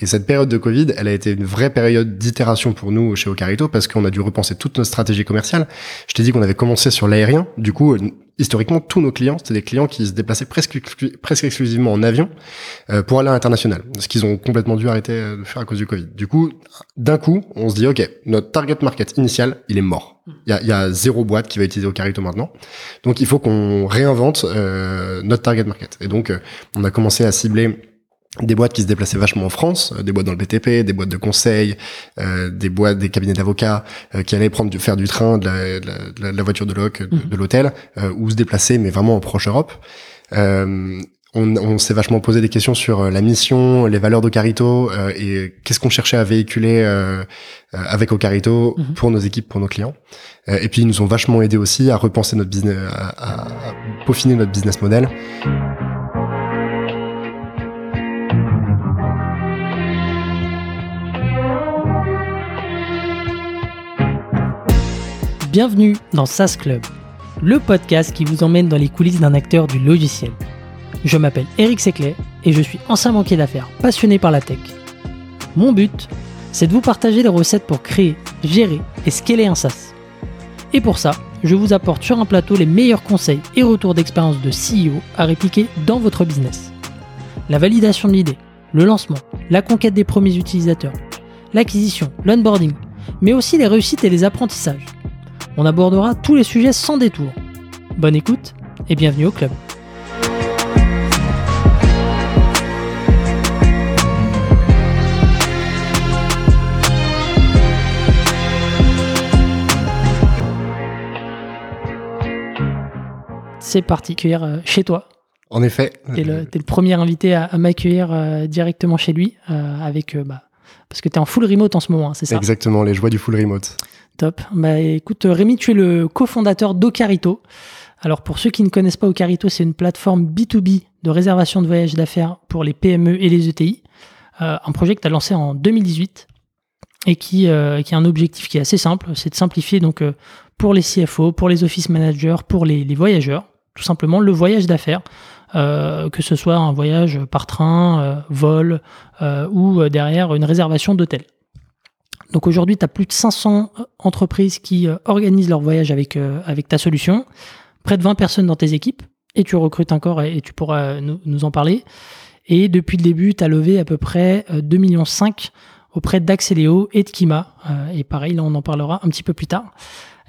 Et cette période de Covid, elle a été une vraie période d'itération pour nous chez Ocarito parce qu'on a dû repenser toute notre stratégie commerciale. Je t'ai dit qu'on avait commencé sur l'aérien. Du coup, historiquement, tous nos clients, c'était des clients qui se déplaçaient presque, presque exclusivement en avion euh, pour aller à l'international. Ce qu'ils ont complètement dû arrêter euh, de faire à cause du Covid. Du coup, d'un coup, on se dit, OK, notre target market initial, il est mort. Il y a, y a zéro boîte qui va utiliser Ocarito maintenant. Donc, il faut qu'on réinvente euh, notre target market. Et donc, on a commencé à cibler des boîtes qui se déplaçaient vachement en France, euh, des boîtes dans le BTP, des boîtes de conseil, euh, des boîtes, des cabinets d'avocats euh, qui allaient prendre du, faire du train, de la, de la, de la voiture de loc, de, mhm. l'hôtel, ou se déplacer, mais vraiment en proche Europe. on, on s'est vachement posé des questions sur la mission, les valeurs d'Ocarito et qu'est-ce qu'on cherchait à véhiculer avec Ocarito mhm. pour nos équipes, pour nos clients. et puis ils nous ont vachement aidé aussi à repenser notre business, à, à peaufiner notre business model. Bienvenue dans SaaS Club, le podcast qui vous emmène dans les coulisses d'un acteur du logiciel. Je m'appelle Eric Seclet et je suis ancien banquier d'affaires passionné par la tech. Mon but, c'est de vous partager les recettes pour créer, gérer et scaler un SaaS. Et pour ça, je vous apporte sur un plateau les meilleurs conseils et retours d'expérience de CEO à répliquer dans votre business. La validation de l'idée, le lancement, la conquête des premiers utilisateurs, l'acquisition, l'onboarding, mais aussi les réussites et les apprentissages. On abordera tous les sujets sans détour. Bonne écoute et bienvenue au club. C'est parti, euh, chez toi. En effet. T'es le, le premier invité à, m'accueillir euh, directement chez lui, euh, avec bah, parce que tu es en full remote en ce moment, hein, c'est ça? Exactement, les joies du full remote. Top. Bah écoute, Rémi, tu es le cofondateur d'Ocarito. Alors pour ceux qui ne connaissent pas Ocarito, c'est une plateforme B2B de réservation de voyages d'affaires pour les PME et les ETI. Euh, un projet que tu as lancé en 2018 et qui, euh, qui a un objectif qui est assez simple, c'est de simplifier donc euh, pour les CFO, pour les office managers, pour les voyageurs, tout simplement le voyage d'affaires, que ce soit un voyage par train, vol ou derrière une réservation d'hôtel. Donc aujourd'hui, tu as plus de 500 entreprises qui euh, organisent leur voyage avec, euh, avec ta solution, près de 20 personnes dans tes équipes, et tu recrutes encore et, tu pourras nous, en parler. Et depuis le début, tu as levé à peu près 2,5 euh, millions auprès d'Axeléo et de Kima. et pareil, là, on en parlera un petit peu plus tard.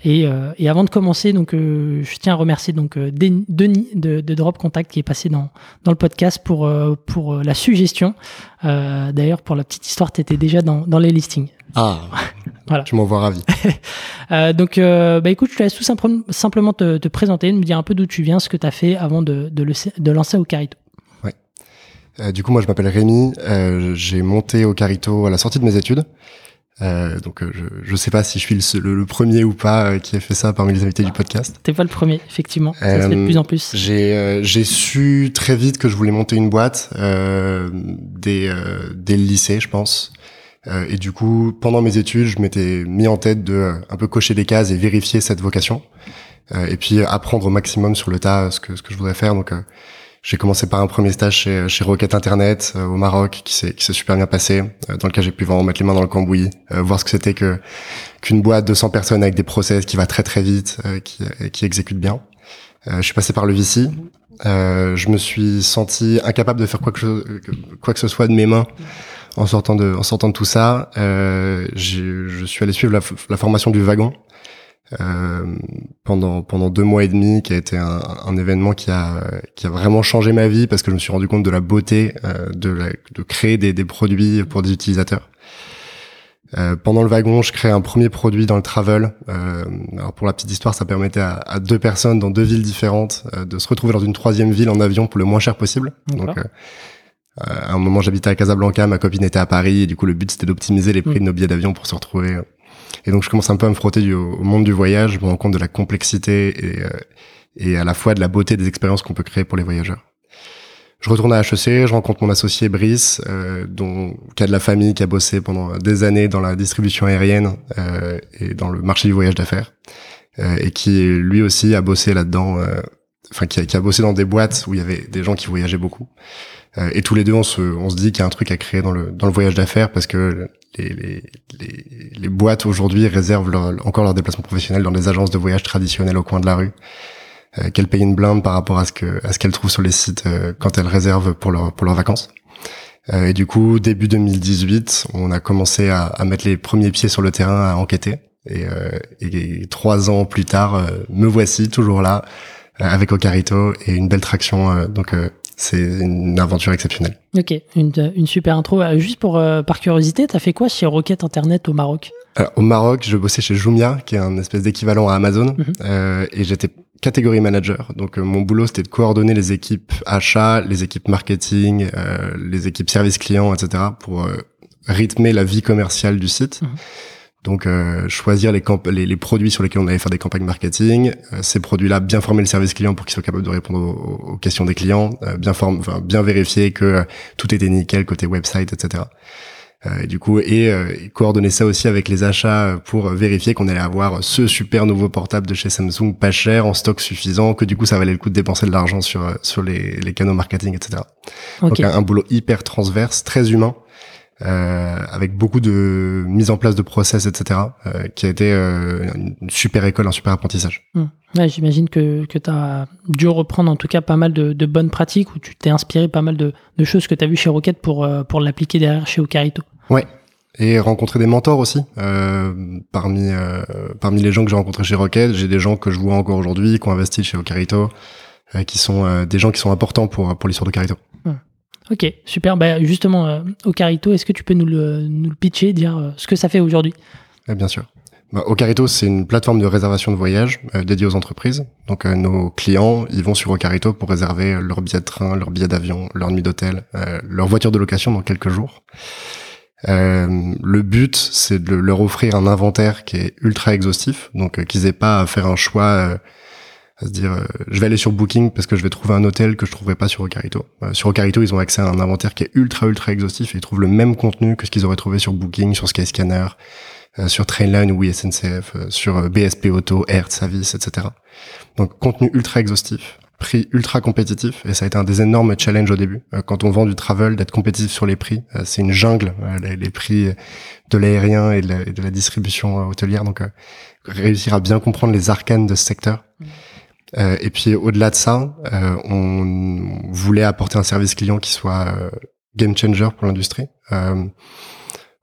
Et, avant de commencer, donc, je tiens à remercier donc Denis de, Drop Contact qui est passé dans, dans le podcast pour, pour la suggestion. D'ailleurs, pour la petite histoire, tu étais déjà dans, dans les listings. Ah, voilà. tu m'envoies ravi. euh, donc, euh, bah, écoute, je te laisse tout simplement te, te, présenter, me dire un peu d'où tu viens, ce que tu as fait avant de, de, le, de lancer Ocarito. Ouais. Euh, du coup, moi, je m'appelle Rémi. Euh, j'ai monté Ocarito à la sortie de mes études. Euh, donc, euh, je ne sais pas si je suis le, le, premier ou pas qui a fait ça parmi les invités du podcast. T'es pas le premier, effectivement. Ça se fait de plus en plus. J'ai j'ai su très vite que je voulais monter une boîte dès dès le lycée, je pense. Euh, et du coup, pendant mes études, je m'étais mis en tête de euh, un peu cocher des cases et vérifier cette vocation. Euh, et puis apprendre au maximum sur le tas ce que, ce que je voudrais faire. Donc j'ai commencé par un premier stage chez, chez Rocket Internet au Maroc, qui s'est super bien passé, dans lequel j'ai pu vraiment mettre les mains dans le cambouis, voir ce que c'était que qu'une boîte de 100 personnes avec des process qui va très très vite, qui qui exécute bien. je suis passé par le VC. je me suis senti incapable de faire quoi que quoi que ce soit de mes mains en sortant de, en sortant de tout ça, euh, je suis allé suivre la formation du wagon euh, pendant pendant deux mois et demi, qui a été un, un, événement qui a qui a vraiment changé ma vie parce que je me suis rendu compte de la beauté euh, de, la, de créer des, des produits pour des utilisateurs. Euh, pendant le wagon, je crée un premier produit dans le travel. Euh, alors pour la petite histoire, ça permettait à, à deux personnes dans deux villes différentes euh, de se retrouver dans une troisième ville en avion pour le moins cher possible. Donc euh, à un moment, j'habitais à Casablanca, ma copine était à Paris, et du coup, le but c'était d'optimiser les prix de mm. nos billets d'avion pour se retrouver. Et donc, je commence un peu à me frotter du, au monde du voyage, je me rends compte de la complexité et, euh, et à la fois de la beauté des expériences qu'on peut créer pour les voyageurs. Je retourne à HEC, je rencontre mon associé Brice, euh, dont, qui a de la famille, qui a bossé pendant des années dans la distribution aérienne euh, et dans le marché du voyage d'affaires, euh, et qui lui aussi a bossé là-dedans enfin qui qui a bossé dans des boîtes où il y avait des gens qui voyageaient beaucoup. Euh, et tous les deux, on se, on se dit qu'il y a un truc à créer dans le, dans le voyage d'affaires parce que les, les, les, les boîtes aujourd'hui réservent leur, encore leurs déplacements professionnels dans des agences de voyage traditionnelles au coin de la rue, euh, qu'elles payent une blinde par rapport à ce que à ce qu'elles trouvent sur les sites euh, quand elles réservent pour leur pour leurs vacances. Euh, et du coup, début 2018, on a commencé à, à, mettre les premiers pieds sur le terrain, à enquêter. Et, et trois ans plus tard, me voici toujours là avec Ocarito et une belle traction. donc c'est une aventure exceptionnelle. Ok, une, une super intro. Euh, juste pour euh, par curiosité, t'as fait quoi chez Rocket Internet au Maroc? Alors, Au Maroc, je bossais chez Jumia, qui est un espèce d'équivalent à Amazon, mhm. euh, et j'étais catégorie manager. Donc mon boulot, c'était de coordonner les équipes achats, les équipes marketing, les équipes service client, etc., pour rythmer la vie commerciale du site. Mhm. Donc euh, choisir les, les, les, produits sur lesquels on allait faire des campagnes marketing, euh, ces produits-là, bien former le service client pour qu'il soit capable de répondre aux, questions des clients, euh, bien enfin, bien vérifier que tout était nickel côté website, etc. et du coup, et, coordonner ça aussi avec les achats pour vérifier qu'on allait avoir ce super nouveau portable de chez Samsung, pas cher, en stock suffisant, que du coup ça valait le coup de dépenser de l'argent sur sur les, les canaux marketing, etc. Donc un boulot hyper transverse, très humain euh, avec beaucoup de mise en place de process, etc., euh, qui a été euh, une super école, un super apprentissage. Mmh. Ouais, J'imagine que, que tu as dû reprendre en tout cas pas mal de, de bonnes pratiques, où tu t'es inspiré pas mal de, de choses que tu as vues chez Rocket pour, euh, pour l'appliquer derrière chez Ocarito. Ouais, et rencontrer des mentors aussi. Euh, parmi euh, parmi les gens que j'ai rencontrés chez Rocket, j'ai des gens que je vois encore aujourd'hui, qui ont investi chez Ocarito, euh, qui sont des gens qui sont importants pour pour l'histoire d'Ocarito. Mmh. Ok, super. Bah, justement, euh, Ocarito, est-ce que tu peux nous le, nous le pitcher, dire euh, ce que ça fait aujourd'hui? Bien sûr. Bah, Ocarito, c'est une plateforme de réservation de voyage euh, dédiée aux entreprises. Donc, nos clients, ils vont sur Ocarito pour réserver leur billet de train, leur billet d'avion, leur nuit d'hôtel, leur voiture de location dans quelques jours. le but, c'est de leur offrir un inventaire qui est ultra exhaustif, donc qu'ils aient pas à faire un choix à se dire euh, je vais aller sur Booking parce que je vais trouver un hôtel que je trouverai pas sur Ocarito. Euh, sur Ocarito, ils ont accès à un inventaire qui est ultra ultra exhaustif et ils trouvent le même contenu que ce qu'ils auraient trouvé sur Booking, sur Skyscanner, euh, sur Trainline ou SNCF, sur BSP Auto, Hertz, Avis, etc. Donc contenu ultra exhaustif, prix ultra compétitif et ça a été un des énormes challenges au début. Quand on vend du travel, d'être compétitif sur les prix, c'est une jungle, les, prix de l'aérien et, de la distribution hôtelière. Donc réussir à bien comprendre les arcanes de ce secteur. Mmh. Euh, et puis au-delà de ça, euh, on voulait apporter un service client qui soit euh, game changer pour l'industrie.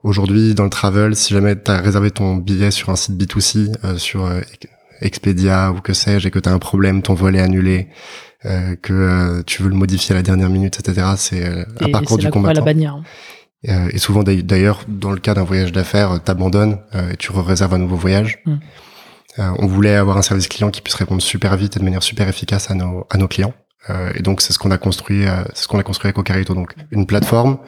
Aujourd'hui, dans le travel, si jamais tu as réservé ton billet sur un site B2C, sur Expedia ou que sais-je, et que tu as un problème, ton vol est annulé, que tu veux le modifier à la dernière minute, etc., c'est un parcours du combattant. la bannière. Et souvent d'ailleurs, dans le cas d'un voyage d'affaires, t'abandonnes et tu réserves un nouveau voyage. Hum. Euh, on voulait avoir un service client qui puisse répondre super vite et de manière super efficace à nos, à nos clients. Euh, et donc c'est ce qu'on a construit, euh, c'est ce qu'on a construit avec Ocarito. Donc une plateforme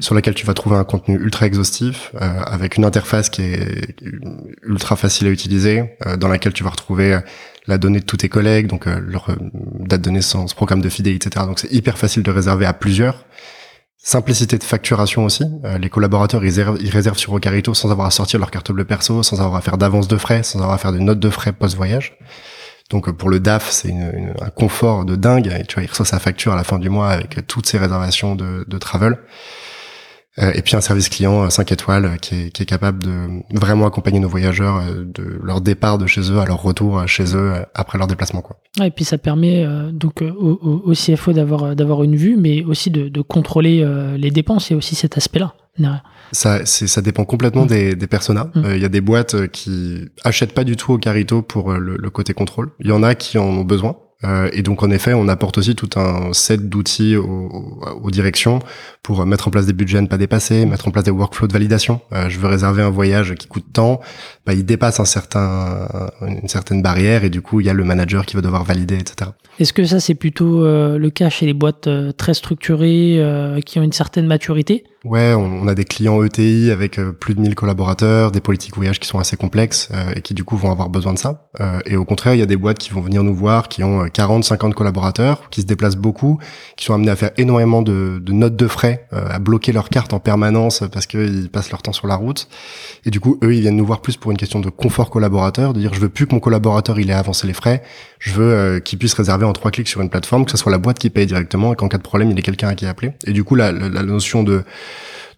sur laquelle tu vas trouver un contenu ultra exhaustif, avec une interface qui est ultra facile à utiliser, dans laquelle tu vas retrouver la donnée de tous tes collègues, donc leur date de naissance, programme de fidélité, etc. Donc c'est hyper facile de réserver à plusieurs. Simplicité de facturation aussi. Euh, les collaborateurs, ils réservent, sur Ocarito sans avoir à sortir leur carte bleue perso, sans avoir à faire d'avance de frais, sans avoir à faire de notes de frais post-voyage. Donc euh, pour le DAF, c'est un confort de dingue. Et tu vois, il reçoit sa facture à la fin du mois avec toutes ses réservations de, de travel. Euh, et puis un service client 5 étoiles qui est, qui est, capable de vraiment accompagner nos voyageurs de leur départ de chez eux à leur retour chez eux après leur déplacement quoi. et puis ça permet donc au, au, CFO d'avoir d'avoir une vue mais aussi de, de contrôler les dépenses et aussi cet aspect-là. Ça, ça dépend complètement mm. des, des personas. Mm. Il y a des boîtes qui achètent pas du tout au Carito pour le, le côté contrôle. Il y en a qui en ont besoin. Euh, et donc en effet, on apporte aussi tout un set d'outils aux, aux, directions pour mettre en place des budgets à ne pas dépasser, mettre en place des workflows de validation. Euh, je veux réserver un voyage qui coûte tant, bah, il dépasse un certain, une certaine barrière et du coup il y a le manager qui va devoir valider, etc. Est-ce que ça c'est plutôt euh, le cas chez les boîtes très structurées qui ont une certaine maturité? Ouais, on, a des clients ETI avec euh, plus de 1000 collaborateurs, des politiques voyage qui sont assez complexes euh, et qui du coup vont avoir besoin de ça. Euh, et au contraire, il y a des boîtes qui vont venir nous voir, qui ont 40, 50 collaborateurs, qui se déplacent beaucoup, qui sont amenés à faire énormément de, de notes de frais, à bloquer leurs cartes en permanence parce qu'ils passent leur temps sur la route. Et du coup, eux, ils viennent nous voir plus pour une question de confort collaborateur, de dire je veux plus que mon collaborateur il ait avancé les frais, je veux qu'il puisse réserver en trois clics sur une plateforme, que ce soit la boîte qui paye directement et qu'en cas de problème, il ait quelqu'un à qui appeler. Et du coup, la, la, notion de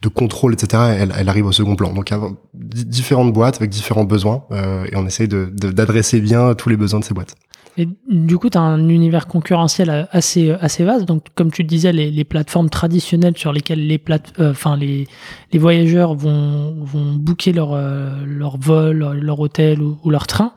de contrôle, etc., elle, elle, arrive au second plan. Donc, il y a différentes boîtes avec différents besoins euh, et on essaye d'adresser de, bien tous les besoins de ces boîtes. Et du coup, tu as un univers concurrentiel assez, assez vaste. Donc, comme tu le disais, les, les plateformes traditionnelles sur lesquelles les, plate, euh, enfin, les, les voyageurs vont, vont booker leur, euh, leur vol, leur, hôtel ou, ou leur train.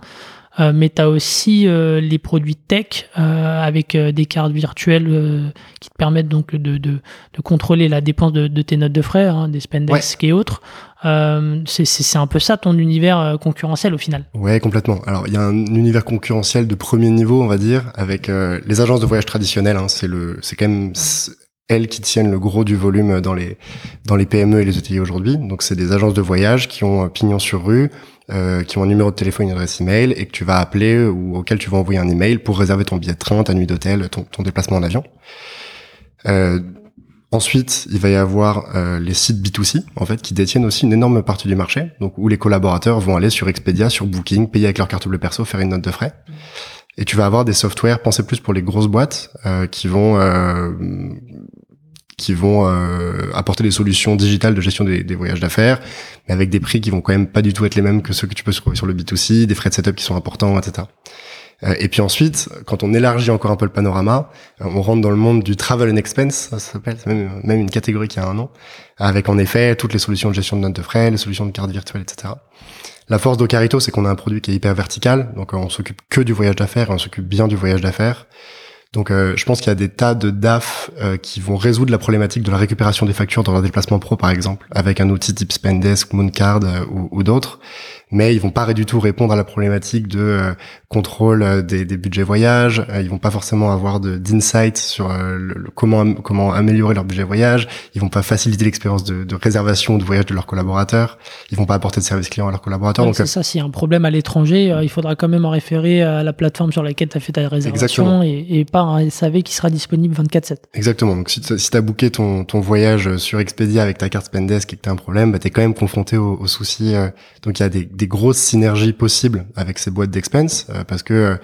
Euh, mais tu as aussi les produits tech avec des cartes virtuelles qui te permettent donc de, de, de contrôler la dépense de, de, tes notes de frais, hein, des Spendesk et autres. C'est un peu ça ton univers concurrentiel au final. Ouais, complètement. Alors il y a un univers concurrentiel de premier niveau, on va dire, avec les agences de voyage traditionnelles. Hein, c'est le, c'est quand même elles qui tiennent le gros du volume dans les dans les PME et les ETI aujourd'hui. Donc c'est des agences de voyage qui ont pignon sur rue, euh, qui ont un numéro de téléphone, une adresse email, et que tu vas appeler ou auquel tu vas envoyer un email pour réserver ton billet de train, ta nuit d'hôtel, ton, ton, déplacement en avion. Euh, ensuite, il va y avoir euh, les sites B2C, en fait, qui détiennent aussi une énorme partie du marché, donc où les collaborateurs vont aller sur Expedia, sur Booking, payer avec leur carte bleue perso, faire une note de frais. Et tu vas avoir des softwares pensés plus pour les grosses boîtes euh, qui vont euh, qui vont euh, apporter des solutions digitales de gestion des, des voyages d'affaires, mais avec des prix qui vont quand même pas du tout être les mêmes que ceux que tu peux trouver sur le B2C, des frais de setup qui sont importants, etc. Euh, et puis ensuite, quand on élargit encore un peu le panorama, euh, on rentre dans le monde du travel and expense, ça s'appelle, c'est même, une catégorie qui a un nom, avec en effet toutes les solutions de gestion de notes de frais, les solutions de cartes virtuelles, etc. La force d'Ocarito, c'est qu'on a un produit qui est hyper vertical, donc on s'occupe que du voyage d'affaires, on s'occupe bien du voyage d'affaires. Donc euh, je pense qu'il y a des tas de DAF euh, qui vont résoudre la problématique de la récupération des factures dans leur déplacement pro par exemple, avec un outil type Spendesk, Mooncard euh, ou d'autres mais ils vont pas du tout répondre à la problématique de euh, contrôle euh, des, des, budgets voyage. Euh, ils vont pas forcément avoir d'insight sur le, comment comment améliorer leur budget voyage. Ils vont pas faciliter l'expérience de, de, réservation de voyage de leurs collaborateurs. Ils vont pas apporter de service client à leurs collaborateurs. Donc c'est ça. S'il y a un problème à l'étranger, il faudra quand même en référer à la plateforme sur laquelle tu as fait ta réservation et, et, pas un SAV qui sera disponible 24/7. Exactement. Donc si, si tu as booké ton, ton voyage sur Expedia avec ta carte Spendesk et que tu as un problème, bah, tu es quand même confronté aux, aux soucis. donc il y a des, des grosses synergies possibles avec ces boîtes d'expense euh, parce que euh,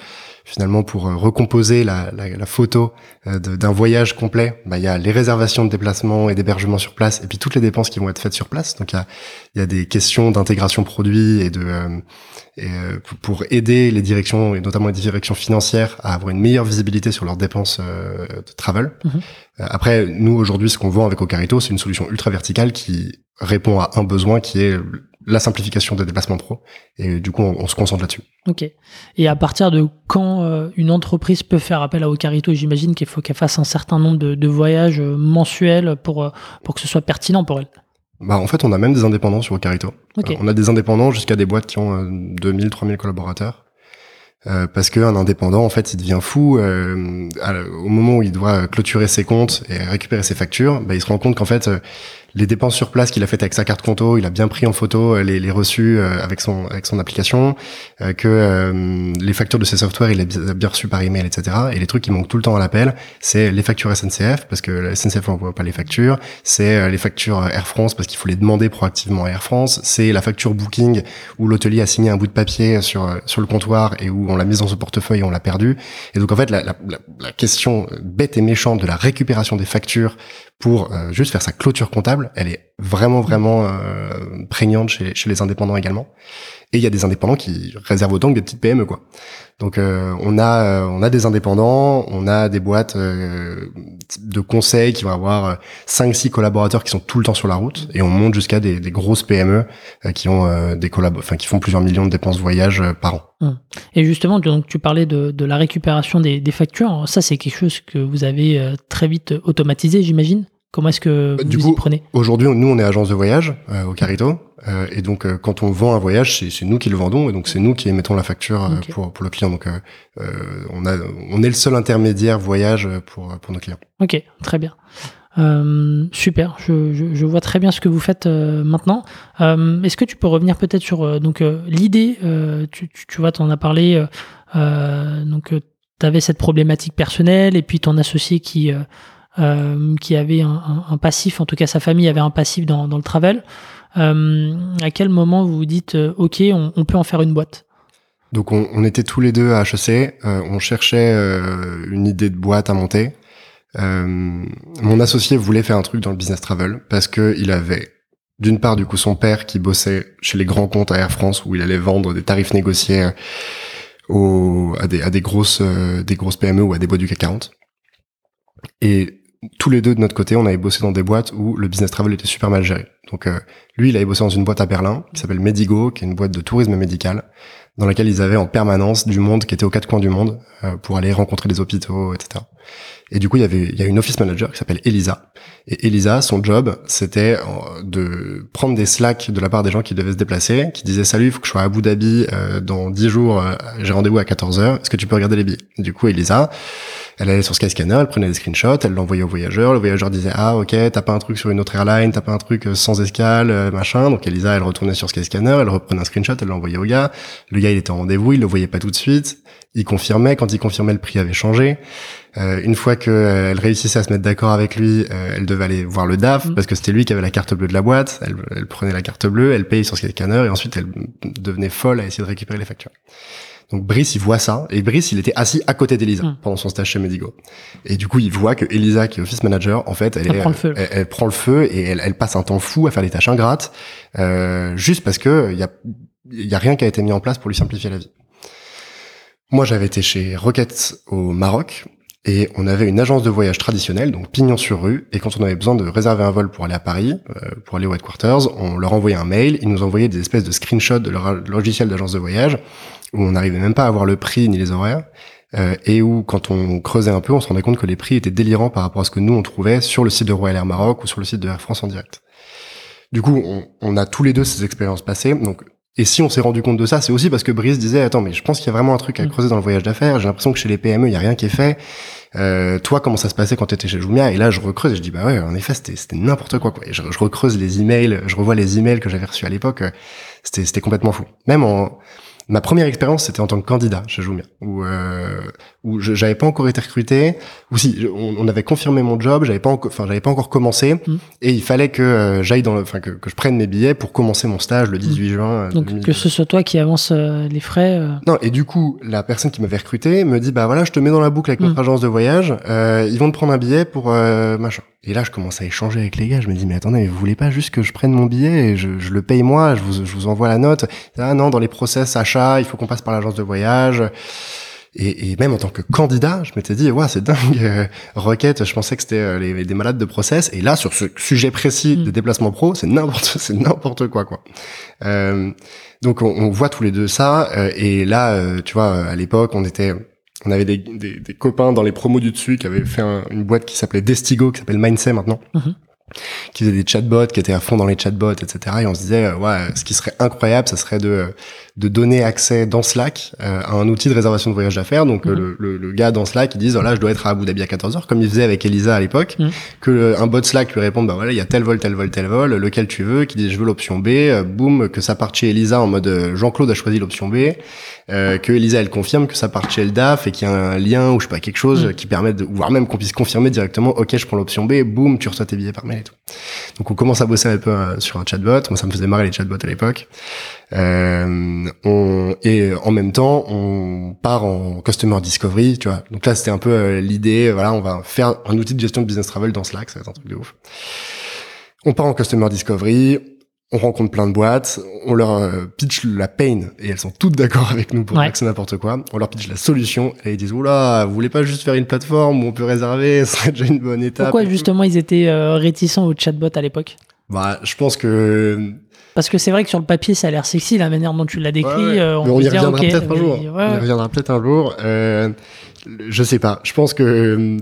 finalement pour euh, recomposer la, la, la photo d'un voyage complet, bah, il y a les réservations de déplacement et d'hébergement sur place et puis toutes les dépenses qui vont être faites sur place. Donc il y a, y a des questions d'intégration produit et de et, pour aider les directions et notamment les directions financières à avoir une meilleure visibilité sur leurs dépenses de travel. Mhm. Après, nous aujourd'hui, ce qu'on vend avec Ocarito, c'est une solution ultra verticale qui répond à un besoin qui est la simplification des déplacements pro. Et du coup, on, se concentre là-dessus. Ok. Et à partir de quand euh, une entreprise peut faire appel à Ocarito, j'imagine qu'il faut qu'elle fasse un certain nombre de, voyages euh, mensuels pour, euh, pour que ce soit pertinent pour elle. Bah, en fait, on a même des indépendants sur Ocarito. on a des indépendants jusqu'à des boîtes qui ont 2000, 3000 collaborateurs. Euh, parce qu'un indépendant, en fait, il devient fou euh, au moment où il doit clôturer ses comptes et récupérer ses factures. Bah, il se rend compte qu'en fait, les dépenses sur place qu'il a faites avec sa carte conto, il a bien pris en photo euh, les, les reçus euh, avec son avec son application, euh, que les factures de ses softwares il a bien reçu par email, etc. Et les trucs qui manquent tout le temps à l'appel, c'est les factures SNCF parce que la SNCF n'envoie pas les factures, c'est les factures Air France parce qu'il faut les demander proactivement à Air France, c'est la facture Booking où l'hôtelier a signé un bout de papier sur sur le comptoir et où on l'a mise dans son portefeuille et on l'a perdu. Et donc en fait la, question bête et méchante de la récupération des factures pour juste faire sa clôture comptable, elle est vraiment vraiment euh, prégnante chez, les indépendants également. Et il y a des indépendants qui réservent autant que des petites PME quoi. Donc euh, on a on a des indépendants, on a des boîtes de conseils qui vont avoir 5 6 collaborateurs qui sont tout le temps sur la route et on monte jusqu'à des, grosses PME qui ont des qui font plusieurs millions de dépenses voyage par an. Hum. Et justement, tu parlais de, de la récupération des, des factures. Ça, c'est quelque chose que vous avez très vite automatisé, j'imagine? Comment est-ce que bah, vous y prenez? Aujourd'hui, nous, on est agence de voyage euh, au Carito. Euh, et donc, euh, quand on vend un voyage, c'est nous qui le vendons. Et donc, c'est nous qui émettons la facture pour, pour le client. Donc, on, a, on est le seul intermédiaire voyage pour, pour nos clients. Ok, très bien. super, je, je, je, vois très bien ce que vous faites maintenant. Est-ce que tu peux revenir peut-être sur donc l'idée, tu, tu, tu, vois, tu en as parlé, donc avais cette problématique personnelle et puis ton associé qui, qui avait un, passif, en tout cas sa famille avait un passif dans, le travel. à quel moment vous vous dites, OK, on, peut en faire une boîte? Donc on, était tous les deux à HEC, on cherchait une idée de boîte à monter. Euh, mon associé voulait faire un truc dans le business travel parce que il avait d'une part du coup son père qui bossait chez les grands comptes à Air France où il allait vendre des tarifs négociés euh, à, euh, des grosses PME ou à des boîtes du CAC 40 et tous les deux de notre côté on avait bossé dans des boîtes où le business travel était super mal géré donc lui il avait bossé dans une boîte à Berlin qui s'appelle Medigo qui est une boîte de tourisme médical dans laquelle ils avaient en permanence du monde qui était aux quatre coins du monde pour aller rencontrer des hôpitaux etc et du coup, il y avait, il y a une office manager qui s'appelle Elisa. Et Elisa, son job, c'était euh, de prendre des slacks de la part des gens qui devaient se déplacer, qui disaient salut, il faut que je sois à Abu Dhabi euh, dans 10 jours, euh, j'ai rendez-vous à 14 heures. Est-ce que tu peux regarder les billets? Du coup, Elisa, elle allait sur Skyscanner, elle prenait des screenshots, elle l'envoyait au voyageur. Le voyageur disait ah ok, t'as pas un truc sur une autre airline, t'as pas un truc sans escale, machin. Donc Elisa, elle retournait sur Skyscanner, elle reprenait un screenshot, elle l'envoyait au gars. Le gars, il était en rendez-vous, il le voyait pas tout de suite. Il confirmait. Quand il confirmait, le prix avait changé. Euh, une fois qu'elle euh, réussissait à se mettre d'accord avec lui, euh, elle devait aller voir le DAF mm. parce que c'était lui qui avait la carte bleue de la boîte. Elle, elle prenait la carte bleue, elle payait sur ce scanner et ensuite elle devenait folle à essayer de récupérer les factures. Donc Brice, il voit ça, et Brice, il était assis à côté d'Elisa mm. pendant son stage chez Medigo. Et du coup, il voit que Elisa, qui est office manager, en fait, elle, prend, le feu. Elle, prend le feu et elle, elle, passe un temps fou à faire des tâches ingrates, euh, juste parce que il y a, y a rien qui a été mis en place pour lui simplifier la vie. Moi, j'avais été chez Rocket au Maroc, et on avait une agence de voyage traditionnelle, donc pignon sur rue. Et quand on avait besoin de réserver un vol pour aller à Paris, euh, pour aller au headquarters, on leur envoyait un mail. Ils nous envoyaient des espèces de screenshots de leur logiciel d'agence de voyage, où on n'arrivait même pas à voir le prix ni les horaires. Euh, et où, quand on creusait un peu, on se rendait compte que les prix étaient délirants par rapport à ce que nous, on trouvait sur le site de Royal Air Maroc ou sur le site de Air France en direct. Du coup, on, on a tous les deux ces expériences passées. Donc, et si on s'est rendu compte de ça, c'est aussi parce que Brice disait attends mais je pense qu'il y a vraiment un truc à mm. creuser dans le voyage d'affaires. J'ai l'impression que chez les PME il y a rien qui est fait. Euh, toi comment ça se passait quand tu étais chez Jumia Et là je recreuse et je dis bah ouais en effet c'était c'était n'importe quoi quoi. Et je, je, recreuse les emails, je revois les emails que j'avais reçus à l'époque. C'était c'était complètement fou. Même en Ma première expérience, c'était en tant que candidat chez Jumia, où euh, où j'avais pas encore été recruté, ou si on, avait confirmé mon job, j'avais pas encore, enfin j'avais pas encore commencé, mm. et il fallait que euh, j'aille dans, enfin que, que, je prenne mes billets pour commencer mon stage le 18 mm. juin. Euh, Donc que ce soit toi qui avance euh, les frais. Non, et du coup la personne qui m'avait recruté me dit bah voilà je te mets dans la boucle avec notre mm. agence de voyage, ils vont te prendre un billet pour machin. Et là, je commence à échanger avec les gars. Je me dis, mais attendez, mais vous voulez pas juste que je prenne mon billet et je, je le paye moi, je vous, je vous envoie la note? Ah non, dans les process achats, il faut qu'on passe par l'agence de voyage. Et, et, même en tant que candidat, je m'étais dit, ouais, c'est dingue. Euh, Rocket, je pensais que c'était euh, les, des malades de process. Et là, sur ce sujet précis mm. de déplacement pro, c'est n'importe, c'est n'importe quoi, quoi. Euh, donc, on, on, voit tous les deux ça. Euh, et là, euh, tu vois, à l'époque, on était on avait des, des, des, copains dans les promos du dessus qui avaient fait une boîte qui s'appelait Destigo, qui s'appelle Mindset maintenant. Mhm. Qui faisait des chatbots, qui étaient à fond dans les chatbots, etc. Et on se disait, ouais, ce qui serait incroyable, ça serait de de donner accès dans Slack euh, à un outil de réservation de voyage d'affaires. Donc mhm. le, le, le, gars dans Slack, il dit, voilà, je dois être à Abu Dhabi à 14h, comme il faisait avec Elisa à l'époque, mhm. que un bot Slack lui réponde, bah voilà, il y a tel vol, tel vol, tel vol, lequel tu veux, qui dit, je veux l'option B, euh, boum, que ça parte chez Elisa en mode euh, Jean-Claude a choisi l'option B, euh, que Elisa elle confirme que ça part chez le DAF et qu'il y a un lien ou je sais pas quelque chose mm. qui permet de voire même qu'on puisse confirmer directement ok je prends l'option B boum tu reçois tes billets par mail donc on commence à bosser un peu euh, sur un chatbot. Moi ça me faisait marrer les chatbots à l'époque. Euh, et en même temps on part en customer discovery tu vois. Donc là c'était un peu euh, l'idée voilà on va faire un outil de gestion de business travel dans Slack. Ça va être un truc de ouf. On part en customer discovery on rencontre plein de boîtes, on leur euh, pitch la pain et elles sont toutes d'accord avec nous pour dire que c'est n'importe quoi. On leur pitch la solution et ils disent oula, vous voulez pas juste faire une plateforme où on peut réserver, ce serait déjà une bonne étape. Pourquoi justement ils étaient euh, réticents au chatbot à l'époque? Bah, je pense que parce que c'est vrai que sur le papier ça a l'air sexy la manière dont tu l'as décrit. Euh, on, y reviendra peut-être un jour. On y reviendra peut-être un jour. je sais pas. Je pense que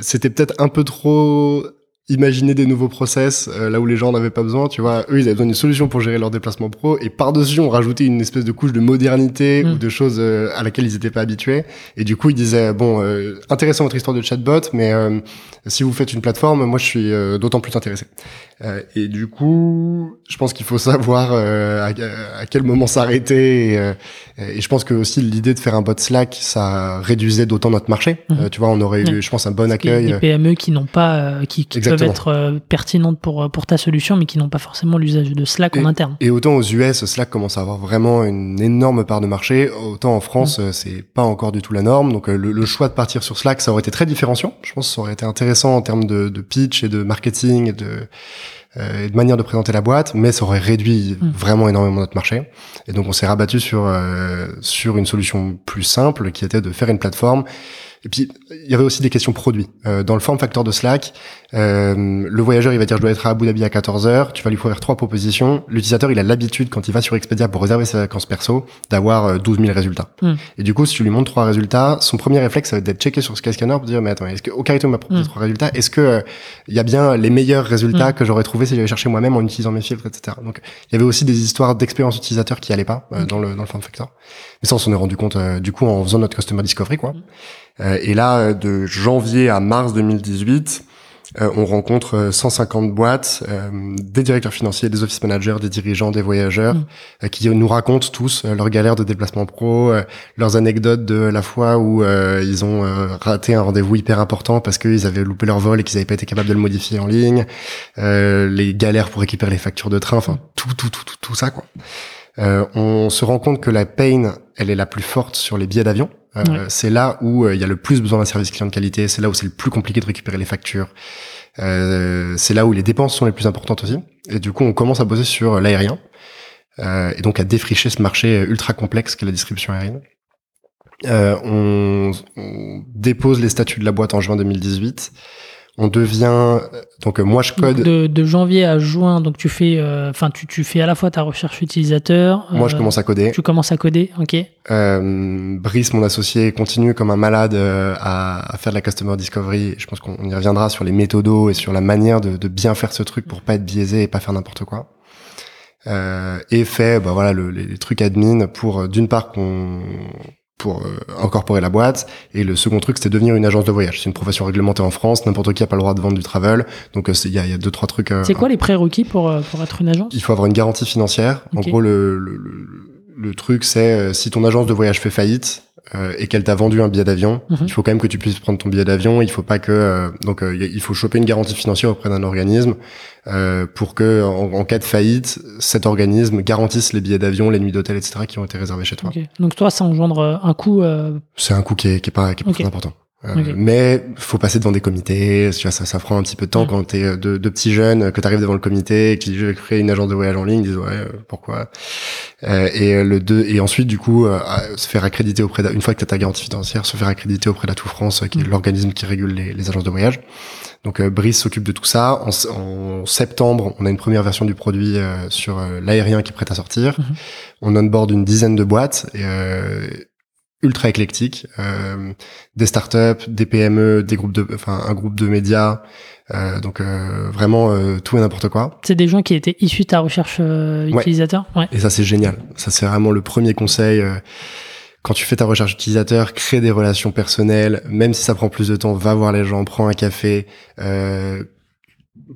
c'était peut-être un peu trop imaginer des nouveaux process euh, là où les gens n'avaient pas besoin, tu vois. Eux, ils avaient besoin d'une solution pour gérer leur déplacement pro et par-dessus, on rajoutait une espèce de couche de modernité ou mm. de choses euh, à laquelle ils n'étaient pas habitués. Et du coup, ils disaient, bon, euh, intéressant votre histoire de chatbot, mais si vous faites une plateforme, moi, je suis d'autant plus intéressé. Euh, et du coup, je pense qu'il faut savoir euh, à, quel moment s'arrêter. Et, euh, et, je pense que aussi l'idée de faire un bot Slack, ça réduisait d'autant notre marché. Mhm. tu vois, on aurait eu, je pense, un bon accueil. Des PME qui n'ont pas, qui, qui peuvent être pertinentes pour pour ta solution, mais qui n'ont pas forcément l'usage de Slack en interne. Et autant aux US, Slack commence à avoir vraiment une énorme part de marché. Autant en France, mhm. c'est pas encore du tout la norme. Donc le, le, choix de partir sur Slack, ça aurait été très différenciant. Je pense que ça aurait été intéressant en termes de, de pitch et de marketing et de euh, de manière de présenter la boîte, mais ça aurait réduit mm. vraiment énormément notre marché. Et donc on s'est rabattu sur euh, sur une solution plus simple qui était de faire une plateforme et puis, il y avait aussi des questions produits. Euh, dans le form factor de Slack, euh, le voyageur, il va dire, je dois être à Abu Dhabi à 14 heures. Tu vas lui fournir trois propositions. L'utilisateur, il a l'habitude, quand il va sur Expedia pour réserver ses vacances perso, d'avoir 12 euh, 000 résultats. Hmm. Et du coup, si tu lui montres trois résultats, son premier réflexe, ça va être d'être checké sur Skyscanner pour dire, mais attends, est-ce que Ocarito m'a proposé hmm. trois résultats? Est-ce que il y a bien les meilleurs résultats hmm. que j'aurais trouvé si j'avais cherché moi-même en utilisant mes filtres, etc. Donc, il y avait aussi des histoires d'expérience utilisateur qui allaient pas dans le dans le form factor. Mais ça, on s'en est rendu compte du coup en faisant notre customer discovery, quoi. Euh, et là, euh, de janvier à mars 2018, euh, on rencontre 150 boîtes, des directeurs financiers, des office managers, des dirigeants, des voyageurs, mm. qui nous racontent tous leurs galères de déplacement pro, leurs anecdotes de la fois où ils ont raté un rendez-vous hyper important parce qu'ils avaient loupé leur vol et qu'ils n'avaient pas été capables de le modifier en ligne, les galères pour récupérer les factures de train, enfin tout, tout, tout, tout, tout ça quoi. On se rend compte que la pain, elle est la plus forte sur les billets d'avion. Euh, c'est là où euh, il y a le plus besoin d'un service client de qualité. C'est là où c'est le plus compliqué de récupérer les factures. Euh, c'est là où les dépenses sont les plus importantes aussi. Et du coup, on commence à bosser sur l'aérien et donc à défricher ce marché ultra complexe qu'est la distribution aérienne. On, on, dépose les statuts de la boîte en juin 2018 on devient donc euh, moi je code. de, janvier à juin donc tu fais euh, enfin tu, tu fais à la fois ta recherche utilisateur moi je euh, commence à coder. tu commences à coder ok. Brice mon associé continue comme un malade à, faire de la customer discovery. Je pense qu'on y reviendra sur les méthodos et sur la manière de, bien faire ce truc pour pas être biaisé et pas faire n'importe quoi. Et fait bah voilà les trucs admin pour d'une part qu'on pour euh, incorporer la boîte. Et le second truc, c'était devenir une agence de voyage. C'est une profession réglementée en France. N'importe qui a pas le droit de vendre du travel. Donc euh, il y a, y, a, deux trois trucs. Euh, c'est quoi les prérequis pour pour être une agence? Il faut avoir une garantie financière. En gros, le, le, le truc, c'est si ton agence de voyage fait faillite, euh, et qu'elle t'a vendu un billet d'avion, mhm. il faut quand même que tu puisses prendre ton billet d'avion. Il faut pas que euh, donc euh, il faut choper une garantie financière auprès d'un organisme pour que en, cas de faillite, cet organisme garantisse les billets d'avion, les nuits d'hôtel, etc. qui ont été réservés chez toi. Donc toi, ça engendre un coût. C'est un coût qui est, qui est pas qui est pas important. Euh, mais faut passer devant des comités, tu vois, ça, ça prend un petit peu de temps quand t'es euh, deux, petits jeunes, que t'arrives devant le comité, qui créer une agence de voyage en ligne, ils disent ouais, euh, pourquoi? Et le deux, et ensuite du coup se faire accréditer auprès une fois que t'as ta garantie financière, se faire accréditer auprès de la France, qui est mm. l'organisme qui régule les, les, agences de voyage. Donc Brice s'occupe de tout ça. En, septembre, on a une première version du produit sur l'aérien qui est prête à sortir. Mm-hmm. On onboard une dizaine de boîtes. Et, ultra éclectique, euh, des startups, des PME, des groupes de, enfin un groupe de médias, euh, donc euh, vraiment euh, tout et n'importe quoi. C'est des gens qui étaient issus de ta recherche euh, utilisateur. Ouais. Et ça c'est génial. Ça c'est vraiment le premier conseil. Euh, quand tu fais ta recherche utilisateur, crée des relations personnelles, même si ça prend plus de temps, va voir les gens, prends un café,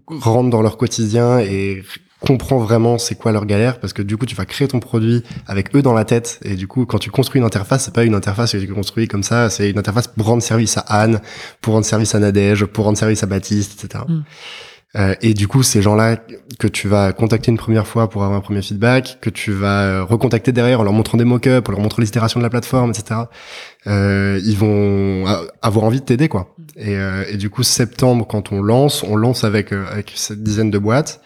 rentre dans leur quotidien et comprends vraiment c'est quoi leur galère parce que du coup tu vas créer ton produit avec eux dans la tête et du coup quand tu construis une interface c'est pas une interface que tu construis comme ça c'est une interface pour rendre service à Anne pour rendre service à Nadège pour rendre service à Baptiste etc mm. euh, et du coup ces gens là que tu vas contacter une première fois pour avoir un premier feedback que tu vas euh, recontacter derrière en leur montrant des mock-ups en leur montrant les itérations de la plateforme etc euh, ils vont avoir envie de t'aider quoi mm. et, euh, et, du coup septembre quand on lance on lance avec avec cette dizaine de boîtes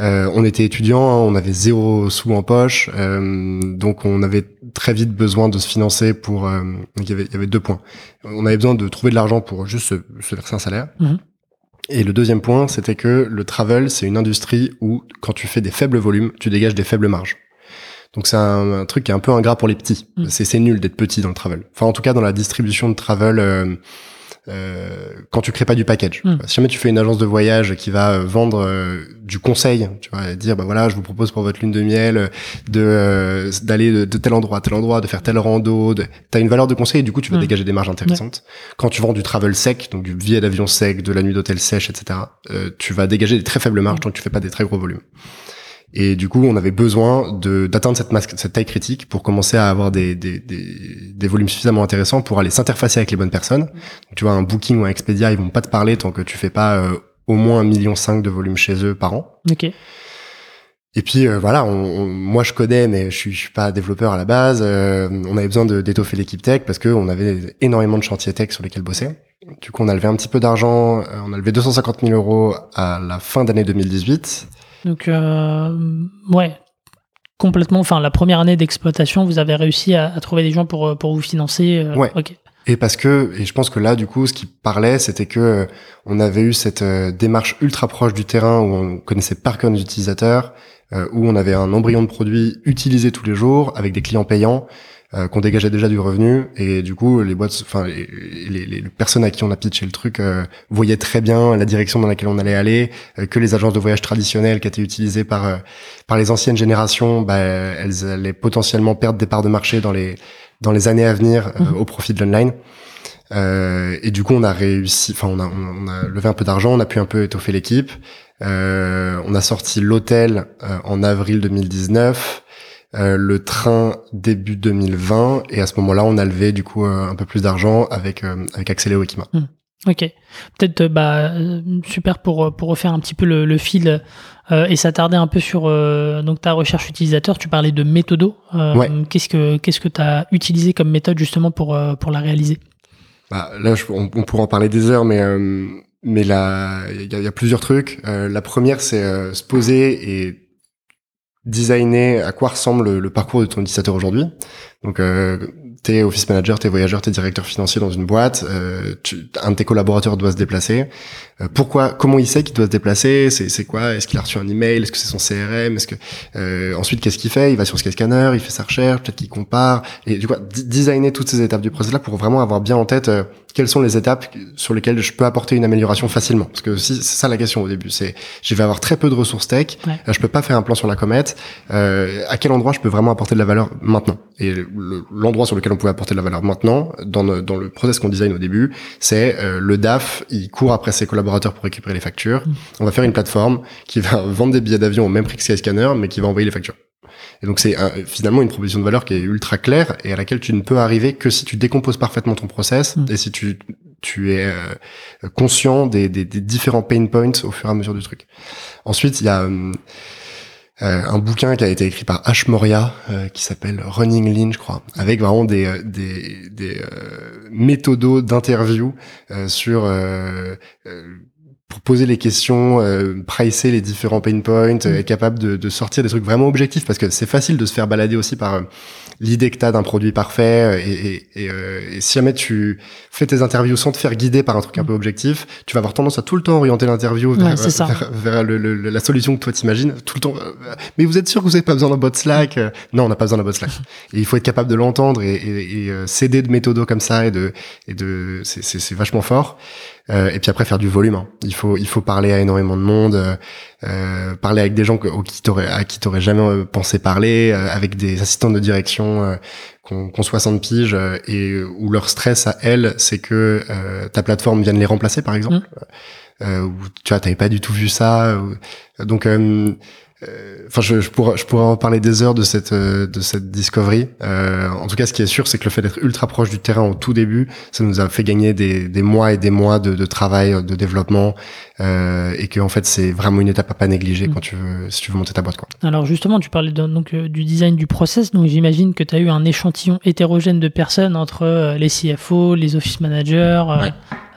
euh, on était étudiants, hein, on avait zéro sous en poche, euh, donc on avait très vite besoin de se financer pour. Euh, il, y avait, il y avait deux points. On avait besoin de trouver de l'argent pour juste se, verser un salaire. Mhm. Et le deuxième point, c'était que le travel, c'est une industrie où quand tu fais des faibles volumes, tu dégages des faibles marges. Donc c'est un, truc qui est un peu ingrat pour les petits. Mhm. C'est nul d'être petit dans le travel. Enfin en tout cas dans la distribution de travel euh, quand tu crées pas du package. Mm. Si jamais tu fais une agence de voyage qui va euh, vendre euh, du conseil, tu et dire bah voilà, je vous propose pour votre lune de miel euh, de euh, d'aller de, de tel endroit à tel endroit, de faire tel rando, de... t'as une valeur de conseil et du coup tu vas Mm. dégager des marges intéressantes. Quand tu vends du travel sec, donc du billet d'avion sec, de la nuit d'hôtel sèche, etc., euh, tu vas dégager des très faibles marges tant que tu fais pas des très gros volumes. Et du coup, on avait besoin de d'atteindre cette cette taille critique pour commencer à avoir des, des, des, des volumes suffisamment intéressants pour aller s'interfacer avec les bonnes personnes. Donc, tu vois, un Booking ou un Expedia, ils vont pas te parler tant que tu fais pas euh, au moins un million cinq de volume chez eux par an. Ok. Et puis euh, voilà, on, on- moi je connais, mais je suis, je suis pas développeur à la base. Euh, on avait besoin d'étoffer l'équipe tech parce que on avait énormément de chantiers tech sur lesquels bosser. Du coup, on a levé un petit peu d'argent. euh, On a levé 250 000 euros à la fin d'année 2018. Donc, euh, ouais, complètement. Enfin, la première année d'exploitation, vous avez réussi à, à trouver des gens pour, euh, pour vous financer. euh, Ouais. Ok. Et parce que, et je pense que là, du coup, ce qui parlait, c'était que euh, on avait eu cette euh, démarche ultra proche du terrain où on connaissait par cœur nos utilisateurs, euh, où on avait un embryon de produit utilisé tous les jours avec des clients payants, euh, qu'on dégageait déjà du revenu, et du coup, les boîtes, enfin, les, les, les personnes à qui on a pitché le truc euh, voyaient très bien la direction dans laquelle on allait aller, euh, que les agences de voyage traditionnelles qui étaient utilisées par euh, par les anciennes générations, bah, elles allaient potentiellement perdre des parts de marché dans les dans les années à venir euh, Mhm. au profit de l'online. Euh, et du coup, on a réussi, enfin, on a, on a levé un peu d'argent, on a pu un peu étoffer l'équipe. Euh, on a sorti l'hôtel euh, en avril 2019, euh, le train début 2020, et à ce moment-là, on a levé du coup euh, un peu plus d'argent avec euh, avec Axeléo Ekima. Ok. Peut-être, bah, super pour, pour refaire un petit peu le, le fil euh, et s'attarder un peu sur euh, donc ta recherche utilisateur. Tu parlais de méthodo. Euh, Ouais. Qu'est-ce que qu'est-ce que tu as utilisé comme méthode justement pour, pour la réaliser? Bah, là, je- on, on pourra en parler des heures, mais mais là, il y, a- il y a plusieurs trucs. La première, c'est se poser et designer à quoi ressemble le, parcours de ton utilisateur aujourd'hui. Donc, euh, t'es office manager, t'es voyageur, t'es directeur financier dans une boîte. euh, tu, un de tes collaborateurs doit se déplacer. Euh, pourquoi Comment il sait qu'il doit se déplacer C'est c'est quoi Est-ce qu'il a reçu un email Est-ce que c'est son CRM Est-ce que euh, ensuite qu'est-ce qu'il fait? Il va sur Skyscanner, il fait sa recherche, peut-être qu'il compare. Et du coup, designer toutes ces étapes du process là pour vraiment avoir bien en tête euh, quelles sont les étapes sur lesquelles je peux apporter une amélioration facilement. Parce que si, c'est ça la question au début, c'est je vais avoir très peu de ressources tech, Ouais. euh, je peux pas faire un plan sur la comète. Euh, à quel endroit je peux vraiment apporter de la valeur maintenant? Et le- l'endroit sur lequel on pouvait apporter de la valeur maintenant, dans, le- dans le process qu'on design au début, c'est euh, le DAF, il court après ses collaborateurs pour récupérer les factures. Mm. On va faire une plateforme qui va vendre des billets d'avion au même prix que Skyscanner, mais qui va envoyer les factures. Et donc c'est un- finalement une proposition de valeur qui est ultra claire et à laquelle tu ne peux arriver que si tu décomposes parfaitement ton process Mm. et si tu tu es euh, conscient des, des, des différents pain points au fur et à mesure du truc. Ensuite, il y a euh, euh, un bouquin qui a été écrit par Ash Moria euh, qui s'appelle Running Lean, je crois, avec vraiment des euh, des, des euh, méthodos d'interview euh, sur euh, euh, pour poser les questions, euh, pricer les différents pain points, euh, être capable de, de sortir des trucs vraiment objectifs parce que c'est facile de se faire balader aussi par euh, l'idée que t'as d'un produit parfait euh, et, et, et, euh, et si jamais tu fais tes interviews sans te faire guider par un truc un peu objectif, tu vas avoir tendance à tout le temps orienter l'interview vers, Ouais, ça. vers, vers le- le- la solution que toi t'imagines, tout le temps. euh, mais vous êtes sûr que vous n'avez pas besoin d'un bot Slack Euh, Non, on n'a pas besoin d'un bot Slack. Et il faut être capable de l'entendre et, et, et, euh, s'aider de méthodos comme ça et de et de c'est vachement fort. Euh, et puis après faire du volume. hein. Il faut il faut parler à énormément de monde, euh, euh, parler avec des gens que, au qui t'aurais à qui t'aurais jamais euh, pensé parler, euh, avec des assistants de direction euh, qu'on qu'on 60 piges euh, et euh, où leur stress à elles c'est que euh, ta plateforme vienne les remplacer par exemple. Euh, où tu vois t'avais pas du tout vu ça. ou- donc euh, euh, Enfin, je, je pourrais, je pourrais en parler des heures de cette euh, de cette discovery. Euh, en tout cas, ce qui est sûr, c'est que le fait d'être ultra proche du terrain au tout début, ça nous a fait gagner des, des mois et des mois de, de travail, de développement, euh, et que en fait, c'est vraiment une étape à pas négliger Mm. quand tu veux, si tu veux monter ta boîte, quoi. Alors justement, tu parlais de- donc euh, du design du process, donc j'imagine que tu as eu un échantillon hétérogène de personnes entre euh, les CFO, les office managers, euh, Ouais.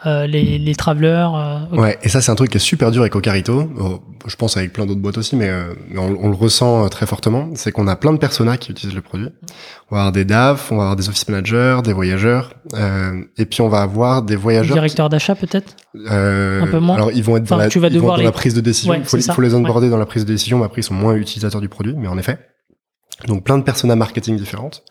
Euh, les, les travelers. euh. Ouais, et ça c'est un truc qui est super dur avec Ocarito. Oh, je pense avec plein d'autres boîtes aussi, mais, euh, mais on, on le ressent euh, très fortement. C'est qu'on a plein de personas qui utilisent le produit. On va avoir des DAF, on va avoir des office managers, des voyageurs, euh, et puis on va avoir des voyageurs. Directeur d'achat peut-être? Euh, Un peu moins? Alors ils vont être dans, Enfin, la, tu vas ils vont devoir être dans les- la prise de décision. Ouais, il faut, les onboarder dans la prise de décision, mais après ils sont moins utilisateurs du produit, mais en effet. Donc plein de personas marketing différentes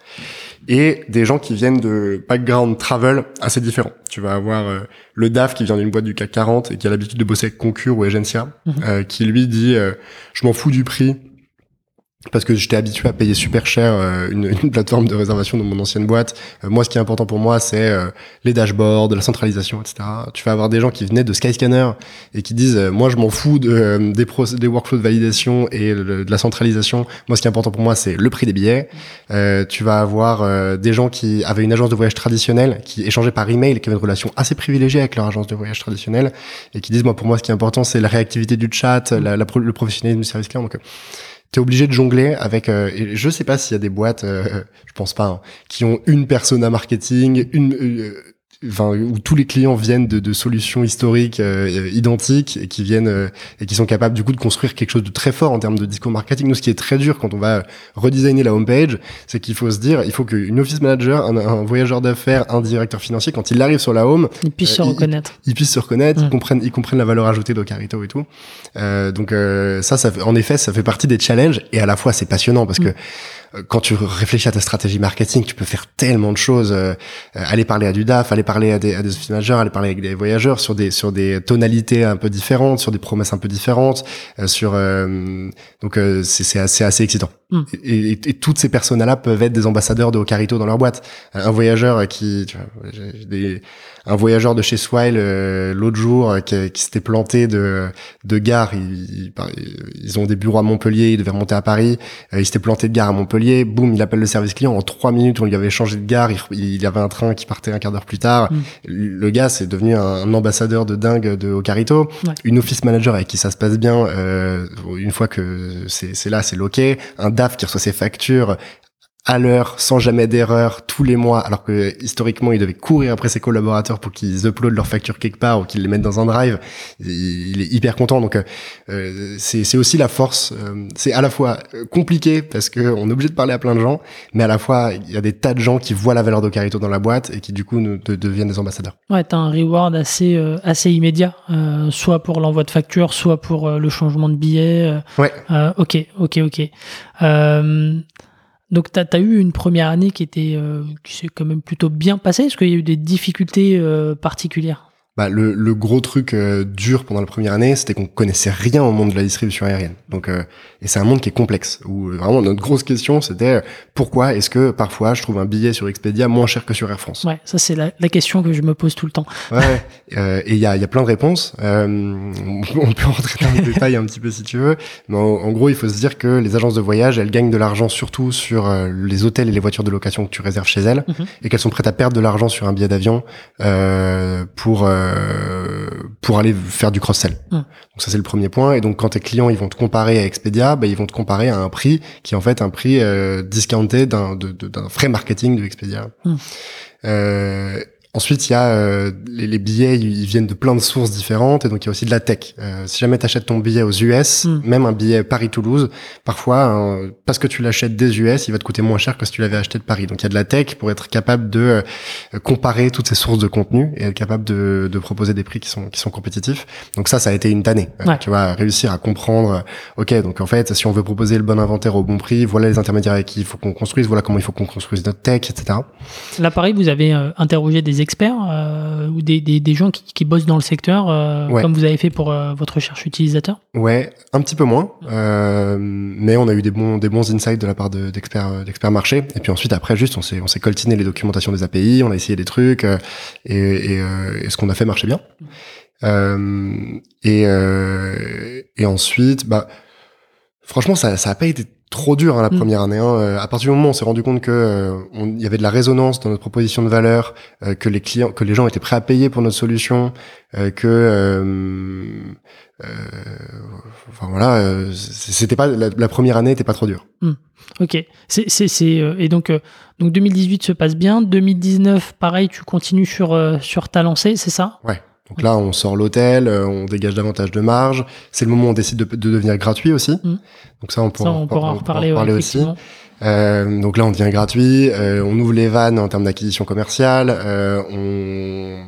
et des gens qui viennent de background travel assez différents. Tu vas avoir euh, le DAF qui vient d'une boîte du CAC 40 et qui a l'habitude de bosser avec Concur ou Agencia, Mhm. euh, qui lui dit euh, je m'en fous du prix parce que j'étais habitué à payer super cher euh, une, une plateforme de réservation dans mon ancienne boîte. Euh, moi, ce qui est important pour moi, c'est euh, les dashboards, la centralisation, etc. Tu vas avoir des gens qui venaient de Skyscanner et qui disent euh, moi, je m'en fous de, euh, des, des workflows de validation et de la centralisation. Moi, ce qui est important pour moi, c'est le prix des billets. Euh, tu vas avoir des gens qui avaient une agence de voyage traditionnelle, qui échangeaient par email, qui avaient une relation assez privilégiée avec leur agence de voyage traditionnelle et qui disent moi, pour moi, ce qui est important, c'est la réactivité du chat, la, le professionnalisme du service client. T'es obligé de jongler avec. euh, je sais pas s'il y a des boîtes, euh, je pense pas, hein, qui ont une persona marketing, une, euh, enfin où tous les clients viennent de, de solutions historiques euh, identiques et qui viennent euh, et qui sont capables du coup de construire quelque chose de très fort en termes de discours marketing. Nous, ce qui est très dur quand on va redesigner la homepage, c'est qu'il faut se dire, il faut qu'une office manager, un, un voyageur d'affaires, un directeur financier, quand il arrive sur la home, Ils puissent Euh, se il- reconnaître. ils puissent se reconnaître, Mm. ils comprennent, ils comprennent la valeur ajoutée d'Ocarito et tout. Euh, donc euh, ça, ça, en effet, ça fait partie des challenges et à la fois c'est passionnant parce Mm. que quand tu réfléchis à ta stratégie marketing, tu peux faire tellement de choses. euh, aller parler à du DAF, aller parler à des, à des office managers, aller parler avec des voyageurs sur des sur des tonalités un peu différentes, sur des promesses un peu différentes, euh, sur euh, donc euh, c'est c'est assez assez excitant. Mm. Et, et- et toutes ces personnes-là peuvent être des ambassadeurs de Ocarito dans leur boîte. Un voyageur qui, tu vois, des, un voyageur de chez Swile euh, l'autre jour euh, qui, qui s'était planté de de gare. Ils, ils- ils ont des bureaux à Montpellier, il devait remonter à Paris. Euh, il s'était planté de gare à Montpellier. Boum, il appelle le service client. En trois minutes, on lui avait changé de gare. Il, il y avait un train qui partait un quart d'heure plus tard. Mm. Le gars, c'est devenu un, un ambassadeur de dingue de Ocarito. Ouais. Une office manager avec qui ça se passe bien. euh, une fois que c'est c'est là, c'est ok. Un DAF qui reçoit ses factures à l'heure, sans jamais d'erreur, tous les mois, alors que historiquement, il devait courir après ses collaborateurs pour qu'ils uploadent leurs factures quelque part ou qu'ils les mettent dans un drive. Il, est hyper content. Donc, euh, euh, c'est aussi la force. euh, c'est à la fois euh, compliqué parce que on est obligé de parler à plein de gens, mais à la fois, il y a des tas de gens qui voient la valeur d'Ocarito dans la boîte et qui, du coup, nous, de- deviennent des ambassadeurs. Ouais, t'as un reward assez, euh, assez immédiat, euh, soit pour l'envoi de facture, soit pour le changement de billet. Ouais. euh, ok, ok, ok. Euh, donc, t'as as eu une première année qui était, euh, qui s'est quand même plutôt bien passée. Est-ce qu'il y a eu des difficultés euh, particulières Bah, le, le gros truc euh, dur pendant la première année, c'était qu'on connaissait rien au monde de la distribution aérienne. Donc, euh, et c'est un monde qui est complexe. Où euh, vraiment notre grosse question, c'était euh, pourquoi est-ce que parfois je trouve un billet sur Expedia moins cher que sur Air France? Ouais, ça c'est la, la question que je me pose tout le temps. Ouais. euh, et il y a, y a plein de réponses. Euh, on peut- on peut rentrer dans le détail un petit peu si tu veux. Mais en, en gros, il faut se dire que les agences de voyage, elles gagnent de l'argent surtout sur les hôtels et les voitures de location que tu réserves chez elles, Mhm. et qu'elles sont prêtes à perdre de l'argent sur un billet d'avion euh, pour euh, pour aller faire du cross-sell. Mhm. Donc ça c'est le premier point. Et donc quand tes clients ils vont te comparer à Expedia, bah, ils vont te comparer à un prix qui est en fait un prix euh, discounté d'un d'un frais marketing de Expedia. Mhm. Euh, Ensuite, il y a euh, les, les billets, ils viennent de plein de sources différentes, et donc il y a aussi de la tech. Euh, si jamais tu achètes ton billet aux US, Mm. même un billet Paris-Toulouse, parfois, hein, parce que tu l'achètes des US, il va te coûter moins cher que si tu l'avais acheté de Paris. Donc il y a de la tech pour être capable de euh, comparer toutes ces sources de contenu et être capable de, de proposer des prix qui sont qui sont compétitifs. Donc ça, ça a été une tannée. Euh, Ouais. Tu vas réussir à comprendre. euh, Ok, donc en fait, si on veut proposer le bon inventaire au bon prix, voilà les intermédiaires avec qui il faut qu'on construise, voilà comment il faut qu'on construise notre tech, etc. Là, pareil, vous avez euh, interrogé des experts euh, ou des, des, des gens qui, qui bossent dans le secteur, euh, Ouais. comme vous avez fait pour euh, votre recherche utilisateur? Ouais, un petit peu moins, mais on a eu des bons des bons insights de la part de- d'experts d'experts marché. Et puis ensuite après juste on s'est on s'est coltiné les documentations des API, on a essayé des trucs et et, et ce qu'on a fait marchait bien. Et et ensuite bah franchement ça ça a pas été trop dur hein, la Mm. première année. Hein. Euh, À partir du moment où on s'est rendu compte que euh, on- y avait de la résonance dans notre proposition de valeur, euh, que les clients, que les gens étaient prêts à payer pour notre solution, euh, que euh, euh, enfin voilà, euh, c'était pas la, la première année était pas trop dure. Ok. C'est, c'est, c'est, euh, et donc, euh, donc 2018 se passe bien. 2019, pareil, tu continues sur, euh, sur ta lancée, c'est ça? Donc là, on sort l'hôtel, euh, on dégage davantage de marge. C'est le moment où on décide de, de devenir gratuit aussi. Mm. Donc ça, on pourra, Ça, on pourra en reparler, ouais, aussi. Euh, donc là, on devient gratuit, euh, on ouvre les vannes en termes d'acquisition commerciale, euh, on Euh,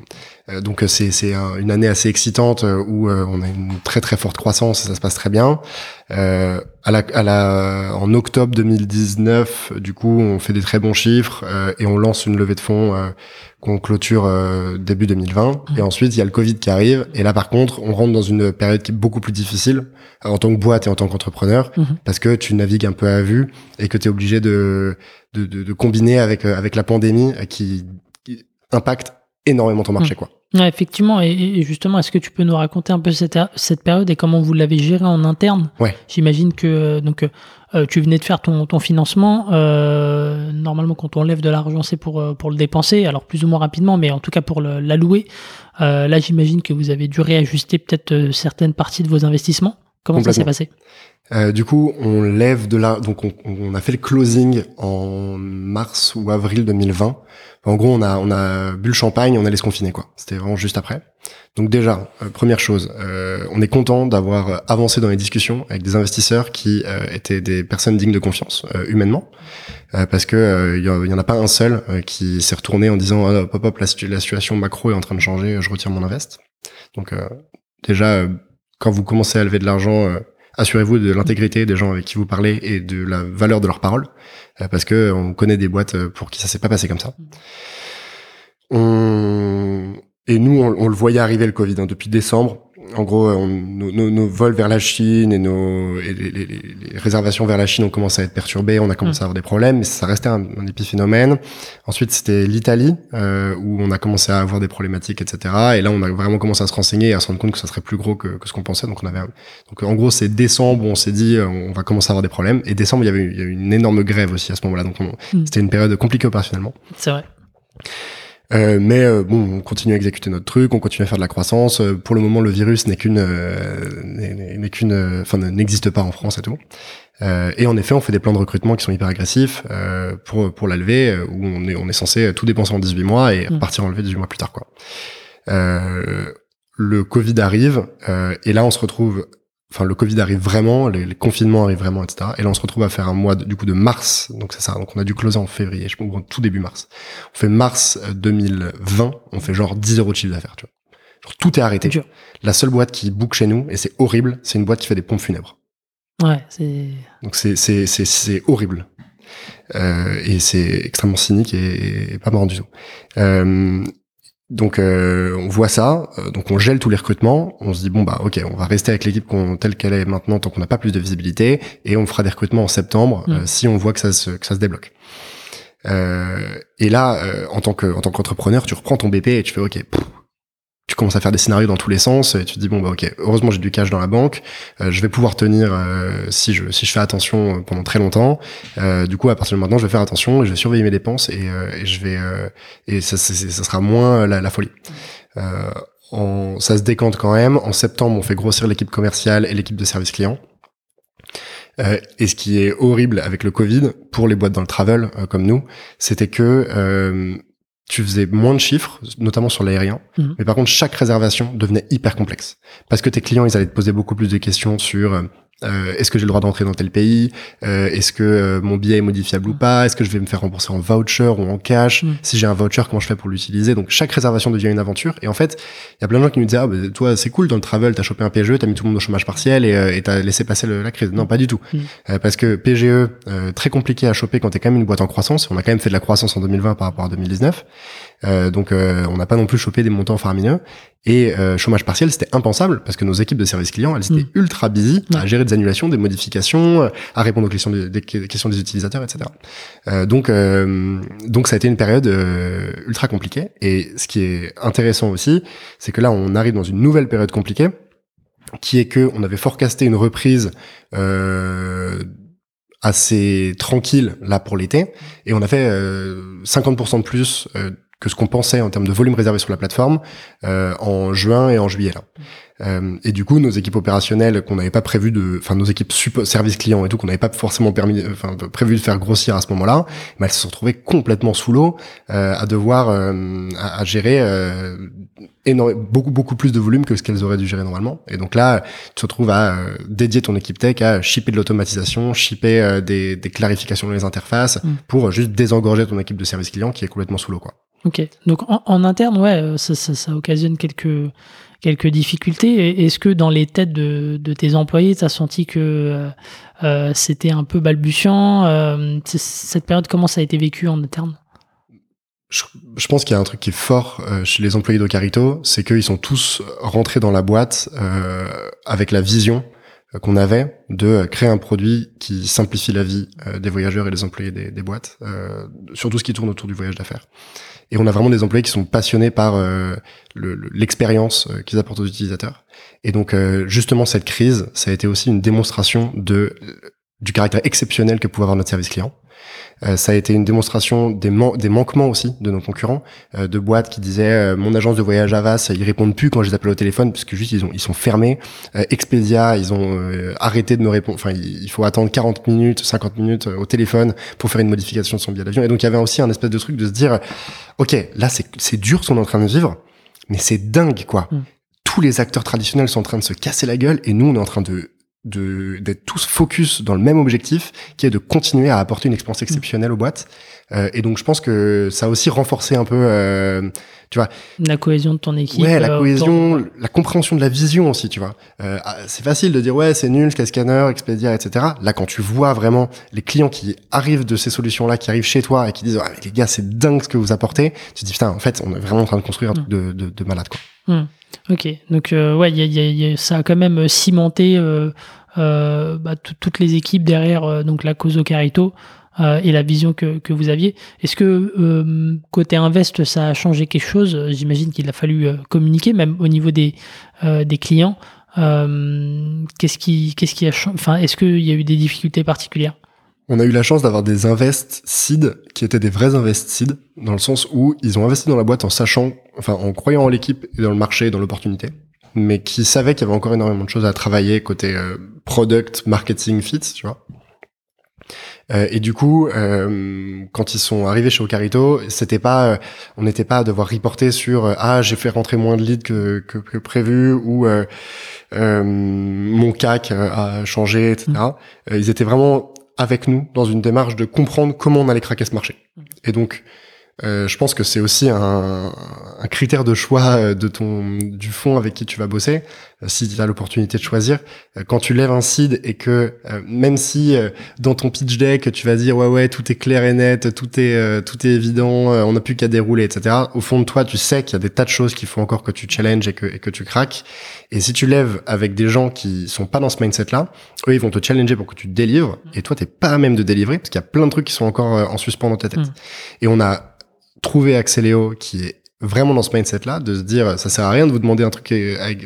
donc euh, c'est c'est une année assez excitante euh, où on a une très très forte croissance et ça se passe très bien. Euh, à la, à la, en octobre 2019, du coup, on fait des très bons chiffres et on lance une levée de fonds qu'on clôture début 2020. Mmh. Et ensuite, il y a le Covid qui arrive. Et là, par contre, on rentre dans une période qui est beaucoup plus difficile en tant que boîte et en tant qu'entrepreneur mmh. parce que tu navigues un peu à vue et que tu es obligé de de, de, de, combiner avec avec la pandémie qui, qui impacte énormément ton marché, mm. quoi. effectivement, et, justement, est-ce que tu peux nous raconter un peu cette, cette période et comment vous l'avez gérée en interne? Ouais. J'imagine que euh, donc euh, tu venais de faire ton, ton financement. Euh, normalement, quand on lève de l'argent, c'est pour pour le dépenser, alors plus ou moins rapidement, mais en tout cas pour l'allouer. là, j'imagine que vous avez dû réajuster peut-être certaines parties de vos investissements. Comment ça s'est passé? Euh, du coup, on lève de la, donc on, a fait le closing en mars ou avril 2020. En gros, on a on a bu le champagne, on allait se confiner quoi. C'était vraiment juste après. Donc déjà, euh, première chose, euh, on est content d'avoir avancé dans les discussions avec des investisseurs qui étaient des personnes dignes de confiance humainement, parce que il y, en a pas un seul qui s'est retourné en disant oh, hop hop la, la, situation macro est en train de changer, je retire mon invest. Donc déjà, quand vous commencez à lever de l'argent assurez-vous de l'intégrité des gens avec qui vous parlez et de la valeur de leurs paroles, euh, parce que on connaît des boîtes euh, pour qui ça s'est pas passé comme ça. On... Et nous, on, le voyait arriver le Covid hein, depuis décembre en gros, on, nos, nos, vols vers la Chine et nos et les, les, les, réservations vers la Chine ont commencé à être perturbées, on a commencé à avoir des problèmes, mais ça restait un, un épiphénomène. Ensuite, c'était l'Italie euh, où on a commencé à avoir des problématiques, etc. Et là, on a vraiment commencé à se renseigner et à se rendre compte que ça serait plus gros que, que ce qu'on pensait. Donc, on avait donc en gros, c'est décembre où on s'est dit on va commencer à avoir des problèmes. Et décembre, il y avait, il y avait une énorme grève aussi à ce moment-là. Donc, mm. c'était une période compliquée opérationnellement. C'est vrai. Euh, mais euh, bon, on continue à exécuter notre truc, on continue à faire de la croissance. Euh, pour le moment, le virus n'est qu'une, n'est qu'une, enfin n'existe pas en France et tout. et en effet, on fait des plans de recrutement qui sont hyper agressifs pour pour la levée, où on est on est censé tout dépenser en 18 mois et mmh. partir en levée 18 mois plus tard, quoi. le Covid arrive et là, on se retrouve enfin le Covid arrive vraiment, les, confinements arrivent vraiment, etc. Et là on se retrouve à faire un mois du coup de mars, donc c'est ça. Donc on a dû closer en février, je pense tout début mars. On fait mars 2020, euh, on fait genre 10 euros de chiffre d'affaires, tu vois. Genre tout est arrêté. La seule boîte qui book chez nous et c'est horrible, c'est une boîte qui fait des pompes funèbres. Ouais, c'est. Donc c'est c'est c'est c'est horrible. Euh, et c'est extrêmement cynique et, et, pas marrant du tout. Euh, donc euh, on voit ça, euh, donc on gèle tous les recrutements, on se dit bon bah ok on va rester avec l'équipe telle qu'elle est maintenant tant qu'on n'a pas plus de visibilité et on fera des recrutements en septembre mm. euh, si on voit que ça se, que ça se débloque. et là en tant que en tant qu'entrepreneur tu reprends ton BP et tu fais ok tu commences à faire des scénarios dans tous les sens et tu te dis bon bah ok heureusement j'ai du cash dans la banque euh, je vais pouvoir tenir euh, si je si je fais attention pendant très longtemps euh, du coup à partir de maintenant je vais faire attention et je vais surveiller mes dépenses et, et je vais et ça, ça, sera moins la, la folie. En, ça se décante quand même. En septembre on fait grossir l'équipe commerciale et l'équipe de service client. Et ce qui est horrible avec le Covid pour les boîtes dans le travel comme nous c'était que tu faisais moins de chiffres, notamment sur l'aérien. Mhm. Mais par contre, chaque réservation devenait hyper complexe. Parce que tes clients, ils allaient te poser beaucoup plus de questions sur euh, euh, est-ce que j'ai le droit d'entrer dans tel pays? Euh, Est-ce que euh, mon billet est modifiable ou pas? Est-ce que je vais me faire rembourser en voucher ou en cash? Mm. Si j'ai un voucher, comment je fais pour l'utiliser? Donc chaque réservation devient une aventure. Et en fait, il y a plein de gens qui nous disaient ah, bah, toi c'est cool dans le travel, t'as chopé un PGE, t'as mis tout le monde au chômage partiel et t'as laissé passer la crise. Non, pas du tout. Mm. parce que PGE très compliqué à choper quand t'es quand même une boîte en croissance. On a quand même fait de la croissance en 2020 par rapport à 2019. Donc on n'a pas non plus chopé des montants faramineux. Et euh, chômage partiel, c'était impensable parce que nos équipes de service client, elles étaient mm. ultra busy à gérer des annulations, des modifications, euh, à répondre aux questions des, questions des utilisateurs, etc. Euh, donc, euh, donc ça a été une période euh, ultra compliquée. Et ce qui est intéressant aussi, c'est que là, on arrive dans une nouvelle période compliquée, qui est que on avait forecasté une reprise assez tranquille là pour l'été, et on a fait 50% de plus que ce qu'on pensait en termes de volume réservé sur la plateforme euh, en juin et en juillet. Là. Euh, et du coup, nos équipes opérationnelles qu'on n'avait pas prévu de, enfin nos équipes service client et tout qu'on n'avait pas forcément permis, enfin prévu de faire grossir à ce moment-là, mais elles se sont retrouvées complètement sous l'eau euh, à devoir euh, à, à, gérer euh, beaucoup beaucoup plus de volume que ce qu'elles auraient dû gérer normalement. Et donc là, tu te retrouves à euh, dédier ton équipe tech à shipper de l'automatisation, shipper euh, des, des, clarifications dans les interfaces mm. pour juste désengorger ton équipe de service client qui est complètement sous l'eau quoi. Ok. Donc en, interne, ouais, ça, ça, occasionne quelques quelques difficultés. Est-ce que dans les têtes de, de tes employés, tu as senti que euh, c'était un peu balbutiant euh, Cette période, comment ça a été vécu en interne? Je, pense qu'il y a un truc qui est fort euh, chez les employés d'Ocarito, c'est qu'ils sont tous rentrés dans la boîte euh, avec la vision euh, qu'on avait de créer un produit qui simplifie la vie des voyageurs et des employés des, boîtes, sur tout ce qui tourne autour du voyage d'affaires. Et on a vraiment des employés qui sont passionnés par l'expérience qu'ils apportent aux utilisateurs. Et donc justement cette crise, ça a été aussi une démonstration de du caractère exceptionnel que pouvait avoir notre service client. Euh, ça a été une démonstration des, des manquements aussi de nos concurrents, euh, de boîtes qui disaient euh, mon agence de voyage Avas, ils répondent plus quand je les appelle au téléphone parce que juste ils ont ils sont fermés. Expedia, ils ont arrêté de me répondre. Enfin, il faut attendre 40 minutes, 50 minutes au téléphone pour faire une modification de son billet d'avion. Et donc il y avait aussi un espèce de truc de se dire, ok, là c'est c'est dur ce qu'on est en train de vivre, mais c'est dingue quoi. Mm. Tous les acteurs traditionnels sont en train de se casser la gueule et nous on est en train de de d'être tous focus dans le même objectif, qui est de continuer à apporter une expérience exceptionnelle aux boîtes. Euh, et donc je pense que ça a aussi renforcé un peu, euh, tu vois, la cohésion de ton équipe. Ouais, la euh, cohésion, la compréhension de la vision aussi, tu vois. Euh, ah, c'est facile de dire ouais, c'est nul, Skyscanner, Expedia, etc. Là, quand tu vois vraiment les clients qui arrivent de ces solutions-là, qui arrivent chez toi et qui disent ah, mais les gars, c'est dingue ce que vous apportez, tu te dis putain, en fait, on est vraiment en train de construire un truc de, de, de malade, quoi. Hmm. Ok, donc euh, ouais, y a, y a, ça a quand même cimenté euh, euh, bah, toutes les équipes derrière donc la cause Carito et la vision que, que vous aviez. Est-ce que côté Invest, ça a changé quelque chose? J'imagine qu'il a fallu communiquer, même au niveau des, des clients. qu'est-ce qui, qu'est-ce qui a Enfin, est-ce qu'il y a eu des difficultés particulières? On a eu la chance d'avoir des invest seed qui étaient des vrais invest seed dans le sens où ils ont investi dans la boîte en sachant, enfin en croyant en l'équipe et dans le marché et dans l'opportunité, mais qui savaient qu'il y avait encore énormément de choses à travailler côté euh, product, marketing, fit, tu vois. Euh, et du coup, euh, quand ils sont arrivés chez Ocarito, c'était pas, euh, on n'était pas à devoir reporter sur euh, ah j'ai fait rentrer moins de leads que, que, que prévu ou mon CAC a changé, etc. Mmh. ils étaient vraiment avec nous dans une démarche de comprendre comment on allait craquer ce marché. Et donc, euh, je pense que c'est aussi un, un, critère de choix euh, de ton du fond avec qui tu vas bosser. Euh, si tu as l'opportunité de choisir, quand tu lèves un seed et que même si dans ton pitch deck tu vas dire ouais ouais tout est clair et net, tout est tout est évident, on n'a plus qu'à dérouler, etc. Au fond de toi, tu sais qu'il y a des tas de choses qu'il faut encore que tu challenges et que et que tu craques. Et si tu lèves avec des gens qui sont pas dans ce mindset là, eux ils vont te challenger pour que tu délivres et toi t'es pas à même de délivrer parce qu'il y a plein de trucs qui sont encore en suspens dans ta tête. Mm. Et on a trouver Axeléo qui est vraiment dans ce mindset là de se dire ça sert à rien de vous demander un truc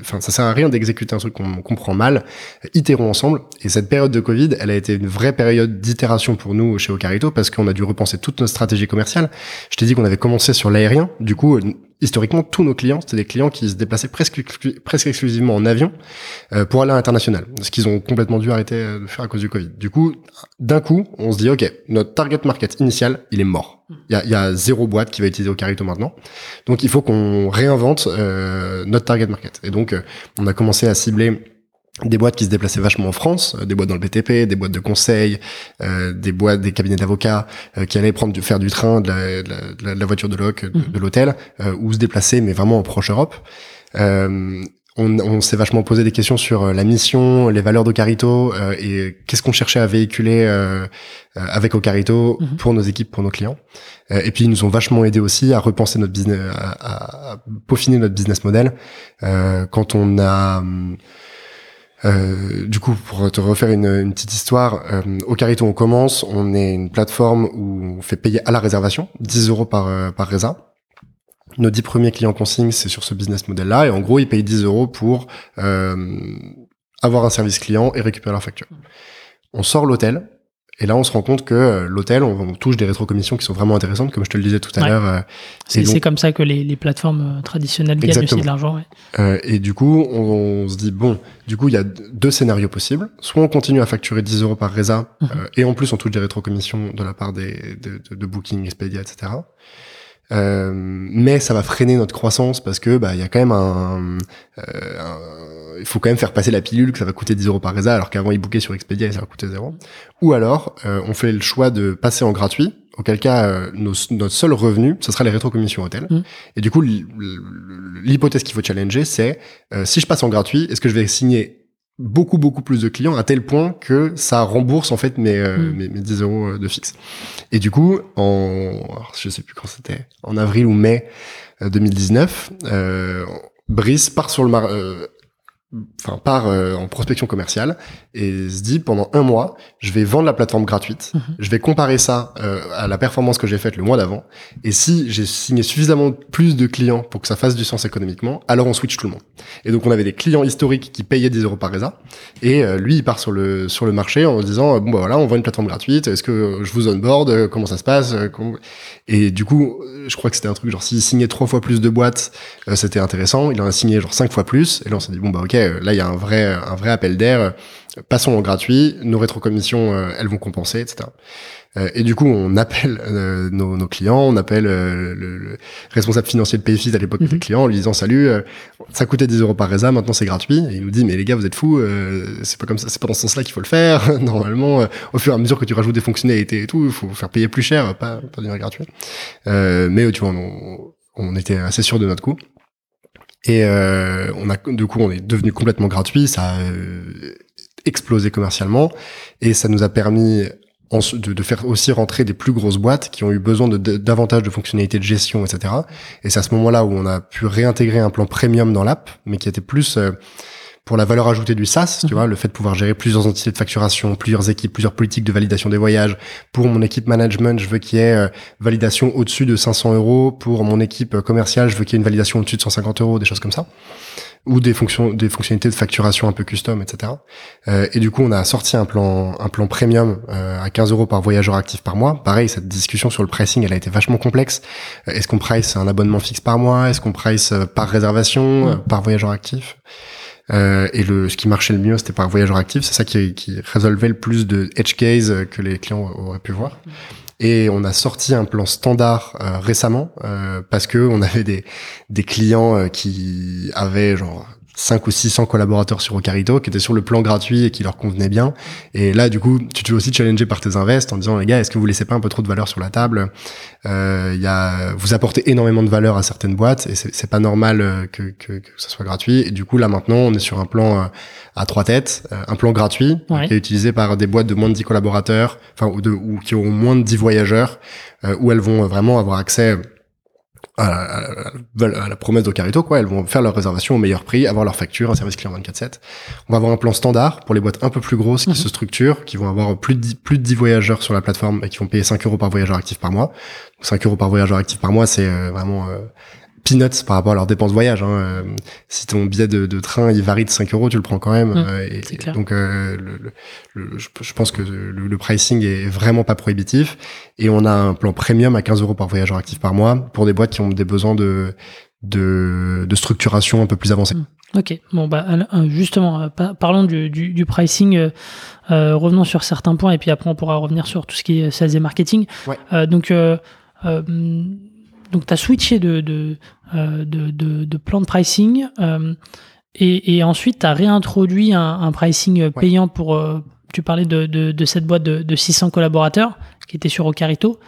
enfin ça sert à rien d'exécuter un truc qu'on comprend mal. Itérons ensemble. Et cette période de Covid elle a été une vraie période d'itération pour nous chez Ocarito parce qu'on a dû repenser toute notre stratégie commerciale. Je t'ai dit qu'on avait commencé sur l'aérien. Du coup historiquement, tous nos clients, c'était des clients qui se déplaçaient presque, presque exclusivement en avion euh, pour aller à l'international, ce qu'ils ont complètement dû arrêter euh, de faire à cause du Covid. Du coup, d'un coup, on se dit, OK, notre target market initial, il est mort. Il y a, y a, zéro boîte qui va utiliser Ocarito maintenant. Donc, il faut qu'on réinvente euh, notre target market. Et donc, on a commencé à cibler des boîtes qui se déplaçaient vachement en France, euh, des boîtes dans le BTP, des boîtes de conseil, euh, des boîtes, des cabinets d'avocats euh, qui allaient prendre du, faire du train, de la, de la, de la voiture de loc, de, mhm. l'hôtel, ou se déplacer, mais vraiment en proche Europe. on, on s'est vachement posé des questions sur la mission, les valeurs d'Ocarito et qu'est-ce qu'on cherchait à véhiculer avec Ocarito mhm. pour nos équipes, pour nos clients. et puis ils nous ont vachement aidé aussi à repenser notre business, à, à peaufiner notre business model. quand on a euh, du coup, pour te refaire une, une petite histoire, euh, au Carito on commence, on est une plateforme où on fait payer à la réservation, 10 euros par, euh, par résa. Nos 10 premiers clients qu'on signe, c'est sur ce business model-là, et en gros, ils payent 10 euros pour euh, avoir un service client et récupérer leur facture. On sort l'hôtel, et là, on se rend compte que euh, l'hôtel, on, touche des rétrocommissions qui sont vraiment intéressantes, comme je te le disais tout à l'heure. Euh, c'est comme ça que les, les plateformes euh, traditionnelles gagnent aussi de l'argent. Ouais. Euh, et du coup, on, on, se dit, bon, du coup, il y a deux scénarios possibles. Soit on continue à facturer 10 euros par résa, mhm. et en plus, on touche des rétrocommissions de la part des, de, de, de Booking, Expedia, etc. Euh, mais ça va freiner notre croissance parce que bah il y a quand même un, euh, il faut quand même faire passer la pilule que ça va coûter 10 euros par résa alors qu'avant ils bookaient sur Expedia et ça coûter zéro. Ou alors euh, on fait le choix de passer en gratuit auquel cas notre seul revenu, ce sera les rétrocommissions hôtel. Mm. Et du coup, l'hypothèse qu'il faut challenger, c'est si je passe en gratuit, est-ce que je vais signer beaucoup beaucoup plus de clients à tel point que ça rembourse en fait mes, Mm. mes, mes 10 euros de fixe. Et du coup, en je sais plus quand c'était, en avril ou mai 2019, euh, Brice part sur le mar euh, enfin part euh, en prospection commerciale et se dit pendant un mois je vais vendre la plateforme gratuite. Mhm. je vais comparer ça euh, à la performance que j'ai faite le mois d'avant. Et si j'ai signé suffisamment plus de clients pour que ça fasse du sens économiquement alors on switch tout le monde. Et donc on avait des clients historiques qui payaient 10 euros par résa et euh, lui il part sur le sur le marché en disant euh, bon bah voilà on vend une plateforme gratuite. Est-ce que je vous onboard? Euh, comment ça se passe? Euh, comment- et du coup je crois que c'était un truc genre s'il signait trois fois plus de boîtes euh, c'était intéressant. Il en a signé genre cinq fois plus. Et là, on s'est dit bon bah ok, là il y a un vrai un vrai appel d'air. Euh, Passons au gratuit. Nos rétrocommissions, euh, elles vont compenser, etc. Euh, et du coup, on appelle euh, nos, nos clients, on appelle euh, le, le responsable financier de Payfit à l'époque Mhm. des clients en lui disant salut, euh, ça coûtait 10 euros par résa, maintenant c'est gratuit. Et il nous dit mais les gars, vous êtes fous, euh, c'est pas comme ça, c'est pas dans ce sens-là qu'il faut le faire. Normalement, euh, au fur et à mesure que tu rajoutes des fonctionnalités et tout, il faut faire payer plus cher, pas pas devenir gratuit. Euh, mais euh, tu vois, on, on était assez sûr de notre coup. Et euh, on a, du coup, on est devenu complètement gratuit. Ça a euh, explosé commercialement et ça nous a permis de faire aussi rentrer des plus grosses boîtes qui ont eu besoin de, de- davantage de fonctionnalités de gestion, etc. Et c'est à ce moment-là où on a pu réintégrer un plan premium dans l'app, mais qui était plus euh, pour la valeur ajoutée du SaaS, tu vois, le fait de pouvoir gérer plusieurs entités de facturation, plusieurs équipes, plusieurs politiques de validation des voyages. Pour mon équipe management, je veux qu'il y ait euh, validation au-dessus de 500 euros. Pour mon équipe euh, commerciale, je veux qu'il y ait une validation au-dessus de 150 euros, des choses comme ça. Ou des fonctions, des fonctionnalités de facturation un peu custom, etc. Euh, et du coup, on a sorti un plan, un plan premium euh, à 15 euros par voyageur actif par mois. Pareil, cette discussion sur le pricing, elle a été vachement complexe. Euh, Est-ce qu'on price un abonnement fixe par mois? Est-ce qu'on price par réservation, euh, par voyageur actif? Euh, et le, ce qui marchait le mieux, c'était par voyageur actif. C'est ça qui, qui résolvait le plus de edge case euh, que les clients auraient pu voir. Et on a sorti un plan standard euh, récemment euh, parce que on avait des, des clients euh, qui avaient genre 5 ou 600 collaborateurs sur Ocarito qui étaient sur le plan gratuit et qui leur convenait bien. Et là, du coup, tu te fais aussi challenger par tes invests en disant, les gars, est-ce que vous laissez pas un peu trop de valeur sur la table? Euh, il y a, Vous apportez énormément de valeur à certaines boîtes et c'est pas normal euh, que, que, que ça soit gratuit. Et du coup, là, maintenant, on est sur un plan euh, à trois têtes, euh, un plan gratuit Ouais. qui est utilisé par des boîtes de moins de 10 collaborateurs, enfin, ou, de, ou qui auront moins de 10 voyageurs, euh, où elles vont vraiment avoir accès à la, à la- à la promesse d'Ocarito, quoi. Elles vont faire leur réservation au meilleur prix, avoir leur facture, un service client 24/7. On va avoir un plan standard pour les boîtes un peu plus grosses qui Mhm. se structurent, qui vont avoir plus de 10, plus de 10 voyageurs sur la plateforme et qui vont payer 5 euros par voyageur actif par mois. Donc 5 euros par voyageur actif par mois, c'est euh, vraiment euh, peanuts par rapport à leurs dépenses voyage. Hein. Euh, si ton billet de, de train il varie de 5 euros, tu le prends quand même. Mhm, euh, et, donc euh, le, je, je pense que le, le pricing est vraiment pas prohibitif. Et on a un plan premium à 15 euros par voyageur actif par mois pour des boîtes qui ont des besoins de de, de structuration un peu plus avancée. Ok, bon bah justement, pa- parlons du, du, du pricing, euh, euh, revenons sur certains points et puis après on pourra revenir sur tout ce qui est sales et marketing. Ouais. Donc euh, donc tu as switché de, de, euh, de, de, de plan de pricing euh, et, et ensuite tu as réintroduit un, un pricing payant pour, euh, tu parlais de, de, cette boîte de, de 600 collaborateurs qui était sur Ocarito.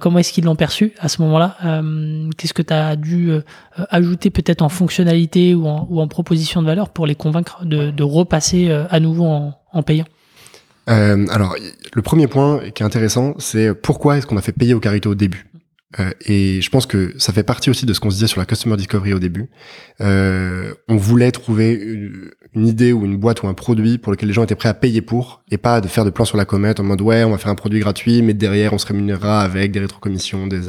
Comment est-ce qu'ils l'ont perçu à ce moment-là Qu'est-ce que tu as dû ajouter peut-être en fonctionnalité ou en, ou en proposition de valeur pour les convaincre de, de repasser à nouveau en, en payant? Alors, le premier point qui est intéressant, c'est pourquoi est-ce qu'on a fait payer au Carito au début? Euh, Et je pense que ça fait partie aussi de ce qu'on se disait sur la Customer Discovery au début. Euh, on voulait trouver une, idée ou une boîte ou un produit pour lequel les gens étaient prêts à payer pour, et pas de faire de plans sur la comète en mode ouais, on va faire un produit gratuit, mais derrière on se rémunérera avec des rétrocommissions, des...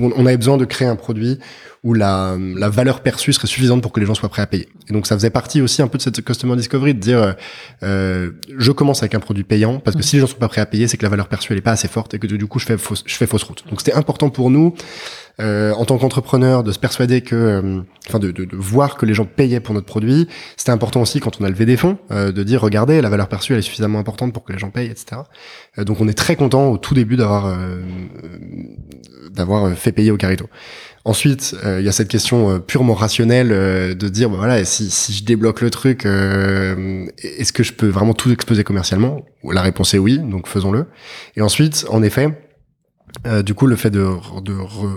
On, on avait besoin de créer un produit où la, la valeur perçue serait suffisante pour que les gens soient prêts à payer. Et donc ça faisait partie aussi un peu de cette Customer Discovery, de dire euh, euh, je commence avec un produit payant parce que si les gens sont pas prêts à payer, c'est que la valeur perçue elle est pas assez forte et que du coup je fais fausse, je fais fausse route. Donc c'était important pour nous euh, en tant qu'entrepreneur de se persuader que, euh, enfin de, de, de voir que les gens payaient pour notre produit. C'était important aussi quand on a levé des fonds euh, de dire regardez la valeur perçue elle est suffisamment importante pour que les gens payent, etc. Euh, donc on est très content au tout début d'avoir d'avoir fait payer au Carito. Ensuite, euh, il y a cette question euh, purement rationnelle euh, de dire, bah, voilà, si, si je débloque le truc, euh, est-ce que je peux vraiment tout exposer commercialement? La réponse est oui, donc faisons-le. Et ensuite, en effet, Euh, du coup, le fait de, de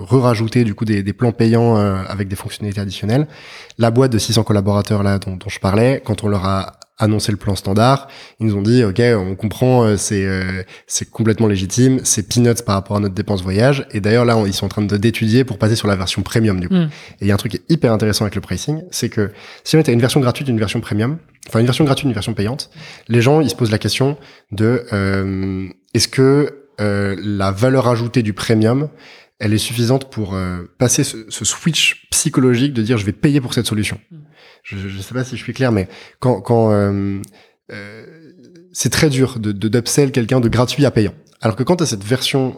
re-rajouter du coup des, des plans payants avec des fonctionnalités additionnelles. La boîte de 600 collaborateurs là dont, dont, je parlais, quand on leur a annoncé le plan standard, ils nous ont dit OK, on comprend, euh, c'est c'est complètement légitime, c'est peanuts par rapport à notre dépense voyage. Et d'ailleurs là, ils sont en train de d'étudier pour passer sur la version premium du coup. Mm. Et il y a un truc qui est hyper intéressant avec le pricing, c'est que si on était une version gratuite, une version premium, enfin une version gratuite, une version payante, les gens ils se posent la question de est-ce que euh, la valeur ajoutée du premium, elle est suffisante pour euh, passer ce, ce, switch psychologique de dire je vais payer pour cette solution. Mm. Je ne sais pas si je suis clair, mais quand, quand euh, c'est très dur de d'upsell quelqu'un de gratuit à payant. Alors que quand tu as cette version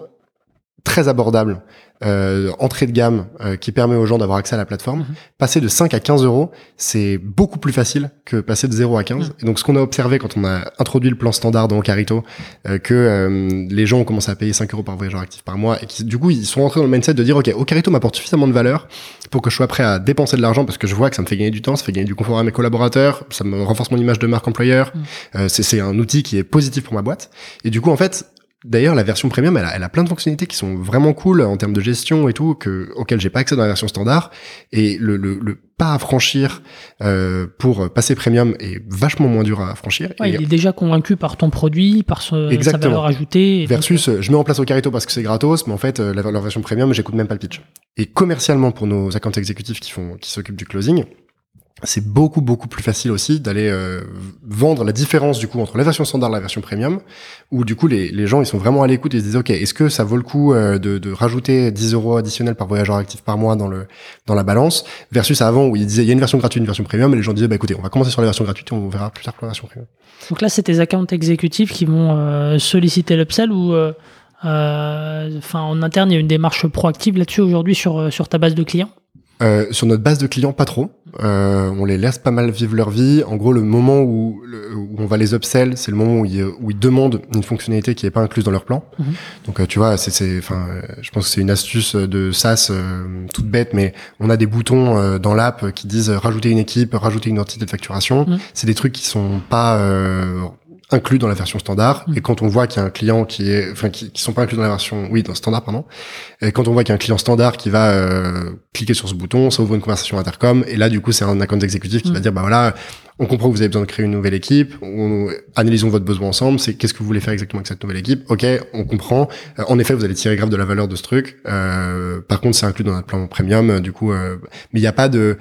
très abordable euh, entrée de gamme euh, qui permet aux gens d'avoir accès à la plateforme. Mhm. Passer de 5 à 15 euros, c'est beaucoup plus facile que passer de 0 à 15. Mhm. Et donc ce qu'on a observé quand on a introduit le plan standard dans Carito, euh, que euh, les gens ont commencé à payer 5 euros par voyageur actif par mois et qui du coup ils sont rentrés dans le mindset de dire ok, Ocarito m'apporte suffisamment de valeur pour que je sois prêt à dépenser de l'argent parce que je vois que ça me fait gagner du temps, ça fait gagner du confort à mes collaborateurs, ça me renforce mon image de marque employeur. Mhm. c'est un outil qui est positif pour ma boîte. Et du coup en fait D'ailleurs, la version premium, elle a, elle a, plein de fonctionnalités qui sont vraiment cool en termes de gestion et tout, que, auxquelles j'ai pas accès dans la version standard. Et le, le, le pas à franchir euh, pour passer premium est vachement moins dur à franchir. Ouais, il est déjà convaincu par ton produit, par sa valeur ajoutée. Versus, je mets en place au Carito parce que c'est gratos, mais en fait, euh, la, leur version premium, j'écoute même pas le pitch. Et commercialement, pour nos accounts exécutifs qui font, qui s'occupent du closing, c'est beaucoup beaucoup plus facile aussi d'aller euh, vendre la différence du coup entre la version standard et la version premium où du coup les, les gens ils sont vraiment à l'écoute ils se disent ok est-ce que ça vaut le coup euh, de, de, rajouter 10 euros additionnels par voyageur actif par mois dans le dans la balance versus avant où ils disaient il y a une version gratuite une version premium et les gens disaient bah écoutez on va commencer sur la version gratuite et on verra plus tard pour la version premium. Donc là c'est tes accounts exécutifs qui vont euh, solliciter l'upsell ou enfin en interne il y a une démarche proactive là-dessus aujourd'hui sur sur ta base de clients? Euh, sur notre base de clients, pas trop. Euh, on les laisse pas mal vivre leur vie. En gros, le moment où, où on va les upsell, c'est le moment où ils, où ils, demandent une fonctionnalité qui est pas incluse dans leur plan. Mhm. Donc, euh, tu vois, c'est, enfin, je pense que c'est une astuce de SaaS toute bête, mais on a des boutons dans l'app qui disent rajouter une équipe, rajouter une entité de facturation. Mhm. C'est des trucs qui sont pas inclus dans la version standard. Mm. Et quand on voit qu'il y a un client qui est, enfin, qui, qui sont pas inclus dans la version, oui, dans le standard, pardon. Et quand on voit qu'il y a un client standard qui va euh, cliquer sur ce bouton, ça ouvre une conversation intercom. Et là, du coup, c'est un account exécutif qui va mm. dire, bah voilà, on comprend que vous avez besoin de créer une nouvelle équipe. On, analysons votre besoin ensemble. C'est qu'est-ce que vous voulez faire exactement avec cette nouvelle équipe? Ok, on comprend. Euh, en effet, vous allez tirer grave de la valeur de ce truc. Euh, par contre, c'est inclus dans notre plan premium. Du coup, mais il n'y a pas de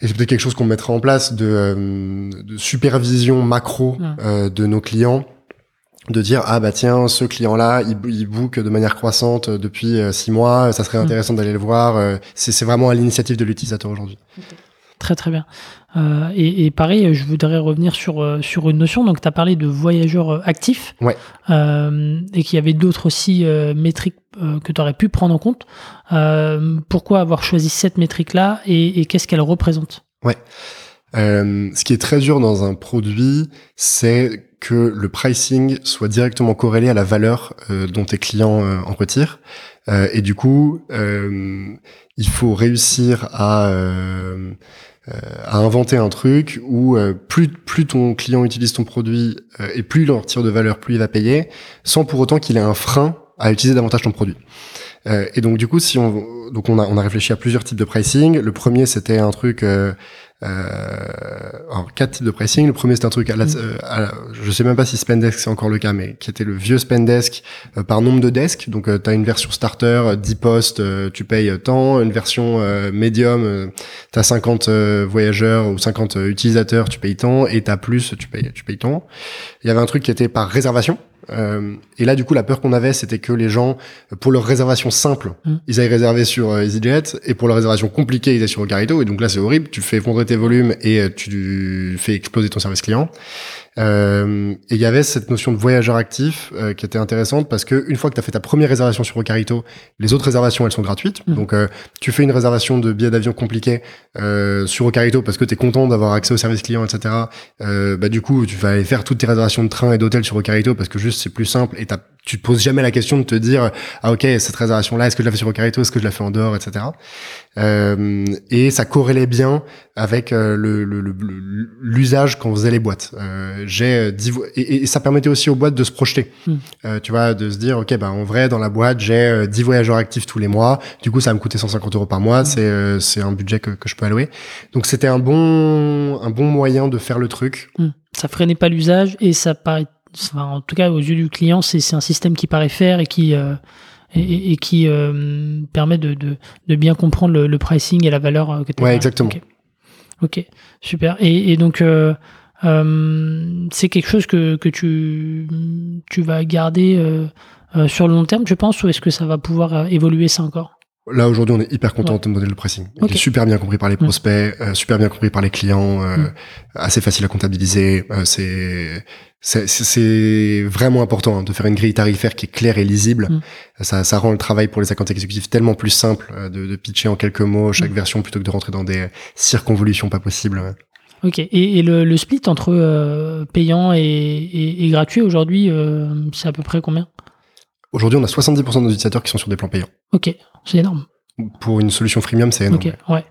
et c'est peut-être quelque chose qu'on mettra en place de, euh, de supervision macro euh, de nos clients de dire ah bah tiens ce client là il, il book de manière croissante depuis euh, six mois ça serait intéressant d'aller le voir c'est vraiment à l'initiative de l'utilisateur aujourd'hui. Très très bien euh, et, et, pareil je voudrais revenir sur sur une notion donc tu as parlé de voyageurs actifs ouais. euh, et qu'il y avait d'autres aussi métriques euh, que tu aurais pu prendre en compte. Euh, pourquoi avoir choisi cette métrique-là et, qu'est-ce qu'elle représente? Ouais. Euh, ce qui est très dur dans un produit, c'est que le pricing soit directement corrélé à la valeur dont tes clients en retirent. et du coup, il faut réussir à à inventer un truc où plus plus ton client utilise ton produit et plus il en retire de valeur, plus il va payer, sans pour autant qu'il ait un frein à utiliser davantage ton produit. Euh, et donc du coup, si on donc on a on a réfléchi à plusieurs types de pricing. Le premier c'était un truc euh, euh, alors quatre types de pricing. Le premier c'était un truc à, la, mm. euh, à je sais même pas si Spendesk c'est encore le cas, mais qui était le vieux Spendesk euh, par nombre de desks. Donc tu as une version starter, 10 postes, tu payes tant. Une version medium, tu as 50 voyageurs ou 50 utilisateurs, tu payes tant. Et t'as plus, tu payes tu payes tant. Il y avait un truc qui était par réservation. Euh, et là, du coup, la peur qu'on avait, c'était que les gens, pour leur réservation simple, mm. ils aillent réserver sur euh, EasyJet, et pour leur réservation compliquée, ils aillent sur Ocarito. Et donc là, c'est horrible. Tu fais effondrer tes volumes et euh, tu fais exploser ton service client. Euh, et il y avait cette notion de voyageur actif euh, qui était intéressante parce que une fois que tu as fait ta première réservation sur Ocarito, les autres réservations elles sont gratuites. Mmh. Donc euh, tu fais une réservation de billet d'avion compliqué sur Ocarito parce que tu es content d'avoir accès au service client, etc. bah du coup tu vas aller faire toutes tes réservations de train et d'hôtel sur Ocarito parce que juste c'est plus simple et tu te poses jamais la question de te dire ah ok cette réservation là est-ce que je la fais sur Ocarito est-ce que je la fais en dehors etc euh, et ça corrélait bien avec euh, le l'usage qu'on faisait les boîtes. Euh, j'ai et, et, ça permettait aussi aux boîtes de se projeter. Hmm. euh, tu vois de se dire ok ben en vrai dans la boîte j'ai 10 voyageurs actifs tous les mois. Du coup ça va me coûter 150 euros par mois. Hmm. c'est c'est un budget que, que je peux allouer. Donc c'était un bon un bon moyen de faire le truc. Hmm. ça freinait pas l'usage et ça paraît en tout cas aux yeux du client, c'est un système qui paraît faire et qui euh, et, qui euh, permet de, de, bien comprendre le, pricing et la valeur euh, que tu Ouais, exactement. Ok, super. Et, donc c'est quelque chose que, que tu tu vas garder sur le long terme, je pense, ou est-ce que ça va pouvoir évoluer ça encore? Là aujourd'hui, on est hyper content de notre modèle de pricing. Il est super bien compris par les prospects, super bien compris par les clients, assez facile à comptabiliser. c'est c'est vraiment important hein, de faire une grille tarifaire qui est claire et lisible. Mm. Ça, ça rend le travail pour les accounts exécutifs tellement plus simple euh, de, de pitcher en quelques mots chaque mm. version plutôt que de rentrer dans des circonvolutions pas possibles. Ok. Et, et le, le, split entre euh, payant et, et, et gratuit aujourd'hui, euh, c'est à peu près combien? Aujourd'hui, on a 70% de nos utilisateurs qui sont sur des plans payants. Ok, c'est énorme. Pour une solution freemium, c'est énorme. Ok, ouais.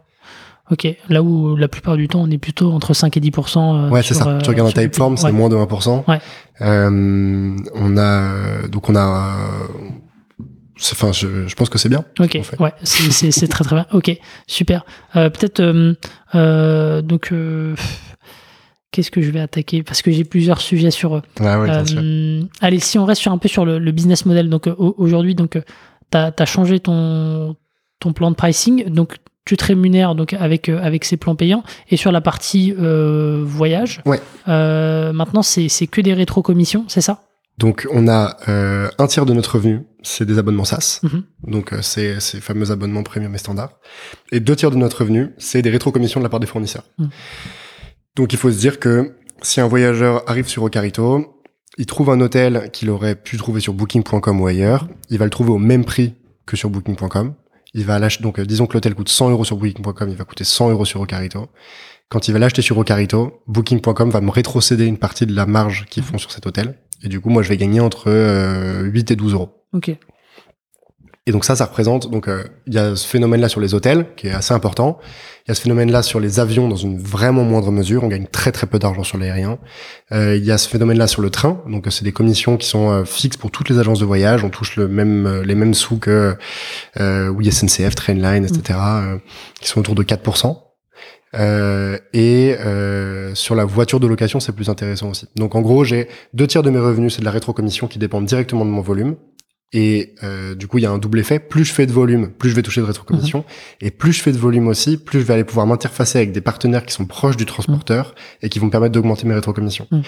Ok, là où la plupart du temps on est plutôt entre 5 et 10%. Euh, ouais, c'est ça. tu regardes un Typeform, c'est moins de 1%. Ouais. Euh, on a donc on a enfin je, je, pense que c'est bien. Ok, ouais, c'est très très bien. Ok, super. Euh, Peut-être euh, euh donc euh, qu'est-ce que je vais attaquer parce que j'ai plusieurs sujets sur. eux. Ah ouais, euh, allez, si on reste sur un peu sur le, le business model, donc aujourd'hui donc tu as, as, changé ton ton plan de pricing, donc tu te rémunères donc avec euh, avec ces plans payants et sur la partie euh, voyage ouais. Euh, maintenant c'est que des rétro commissions c'est ça? Donc on a un tiers de notre revenu c'est des abonnements SaaS mhm. donc c'est ces fameux abonnements premium et standard et deux tiers de notre revenu c'est des rétro commissions de la part des fournisseurs mhm. Donc il faut se dire que si un voyageur arrive sur Ocarito il trouve un hôtel qu'il aurait pu trouver sur booking.com ou ailleurs il va le trouver au même prix que sur booking.com il va l'acheter, donc euh, disons que l'hôtel coûte 100 euros sur Booking.com, il va coûter 100 euros sur Ocarito. Quand il va l'acheter sur Ocarito, Booking.com va me rétrocéder une partie de la marge qu'ils font sur cet hôtel. Et du coup, moi, je vais gagner entre 8 euh, et 12 euros. Et donc ça, ça représente, donc euh, il y a ce phénomène-là sur les hôtels, qui est assez important. Il y a ce phénomène-là sur les avions dans une vraiment moindre mesure. On gagne très très peu d'argent sur l'aérien. Euh, il y a ce phénomène-là sur le train. Donc c'est des commissions qui sont euh, fixes pour toutes les agences de voyage. On touche le même les mêmes sous que oui SNCF, Trainline, etc. Mm. qui sont autour de 4%. Euh, et euh, sur la voiture de location, c'est plus intéressant aussi. Donc en gros, j'ai deux tiers de mes revenus, c'est de la rétrocommission qui dépend directement de mon volume. Et euh, du coup, il y a un double effet. Plus je fais de volume, plus je vais toucher de rétrocommission. Mhm. Et plus je fais de volume aussi, plus je vais aller pouvoir m'interfacer avec des partenaires qui sont proches du transporteur et qui vont me permettre d'augmenter mes rétrocommissions. Mhm.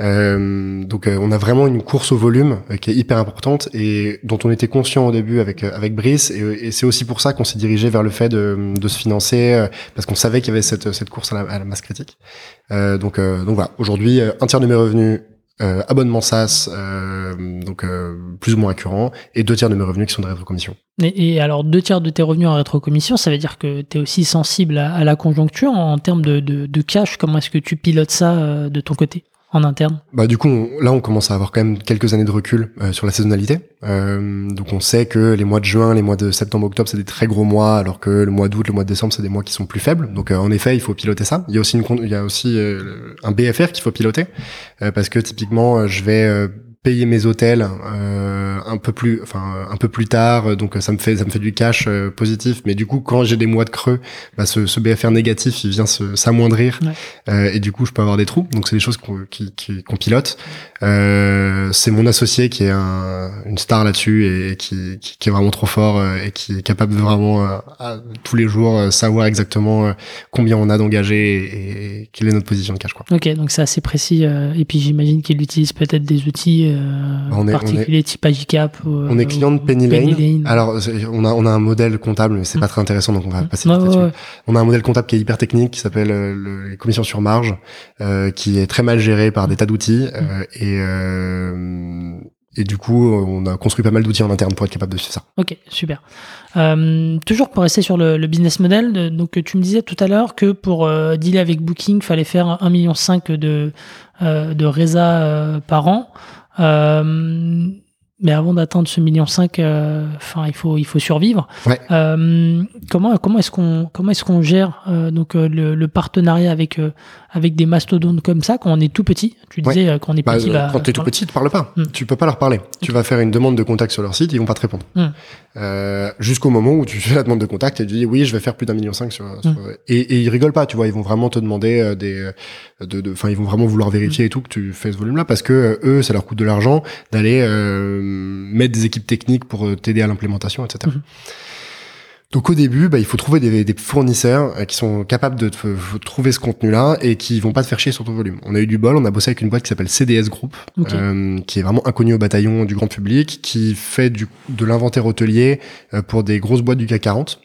Euh, donc euh, on a vraiment une course au volume euh, qui est hyper importante et dont on était conscient au début avec euh, avec Brice et, et c'est aussi pour ça qu'on s'est dirigé vers le fait de, de se financer parce qu'on savait qu'il y avait cette, cette course à la, à la masse critique. donc donc voilà, aujourd'hui un tiers de mes revenus euh, abonnement SaaS, euh, donc euh, plus ou moins récurrent, et deux tiers de mes revenus qui sont de rétrocommission. Et, alors deux tiers de tes revenus en rétrocommission, ça veut dire que tu es aussi sensible à, la conjoncture en termes de, cash. Comment est-ce que tu pilotes ça de ton côté? En interne Bah du coup, là on commence à avoir quand même quelques années de recul euh, sur la saisonnalité. Euh, donc on sait que les mois de juin, les mois de septembre, octobre, c'est des très gros mois, alors que le mois d'août, le mois de décembre, c'est des mois qui sont plus faibles. Donc euh, en effet, il faut piloter ça. Il y a aussi une, il y a aussi un BFR qu'il faut piloter parce que typiquement, je vais payer mes hôtels euh, un peu plus enfin un peu plus tard donc ça me fait ça me fait du cash euh, positif. Mais du coup quand j'ai des mois de creux bah, ce, ce BFR négatif il vient s'amoindrir. Euh, et du coup je peux avoir des trous. Donc c'est des choses qu'on qui, pilote. Euh, c'est mon associé qui est un, une star là-dessus et qui, qui, qui, est vraiment trop fort euh, et qui est capable de vraiment à, tous les jours savoir exactement combien on a d'engagés et, et, quelle est notre position de cash quoi. Ok donc c'est assez précis et puis j'imagine qu'il utilise peut-être des outils euh, on est, particulier type Agicap On est client de Penny Lane. Alors, on a, on a un modèle comptable, mais c'est pas très intéressant, donc on va passer dessus On a un modèle comptable qui est hyper technique, qui s'appelle euh, les commissions sur marge, euh, qui est très mal géré par des tas d'outils, euh, et et du coup, on a construit pas mal d'outils en interne pour être capable de faire ça. Ok, super. Euh, toujours pour rester sur le, le, business model, donc tu me disais tout à l'heure que pour euh, dealer avec Booking, il fallait faire 1,5 million de, euh, de résa par an. Euh, mais avant d'atteindre ce million 5, enfin il faut il faut survivre. Ouais. comment comment est-ce qu'on comment est-ce qu'on gère donc le, le, partenariat avec avec des mastodontes comme ça quand on est tout petit Tu disais quand on est bah, petit. Bah, quand tu es tout petit, tu parles pas. Hmm. Tu peux pas leur parler. Tu vas faire une demande de contact sur leur site, ils vont pas te répondre. Hmm. Jusqu'au moment où tu fais la demande de contact et tu dis oui, je vais faire plus d'un million cinq sur, sur... Et, et, ils rigolent pas, tu vois, ils vont vraiment te demander des de enfin ils vont vraiment vouloir vérifier et tout que tu fais ce volume là parce que eux ça leur coûte de l'argent d'aller euh, mettre des équipes techniques pour euh, t'aider à l'implémentation etc. donc au début bah, il faut trouver des, des fournisseurs euh, qui sont capables de trouver ce contenu là et qui vont pas te faire chier sur ton volume on a eu du bol on a bossé avec une boîte qui s'appelle CDS Group qui est vraiment inconnue au bataillon du grand public qui fait du, de l'inventaire hôtelier pour des grosses boîtes du CAC 40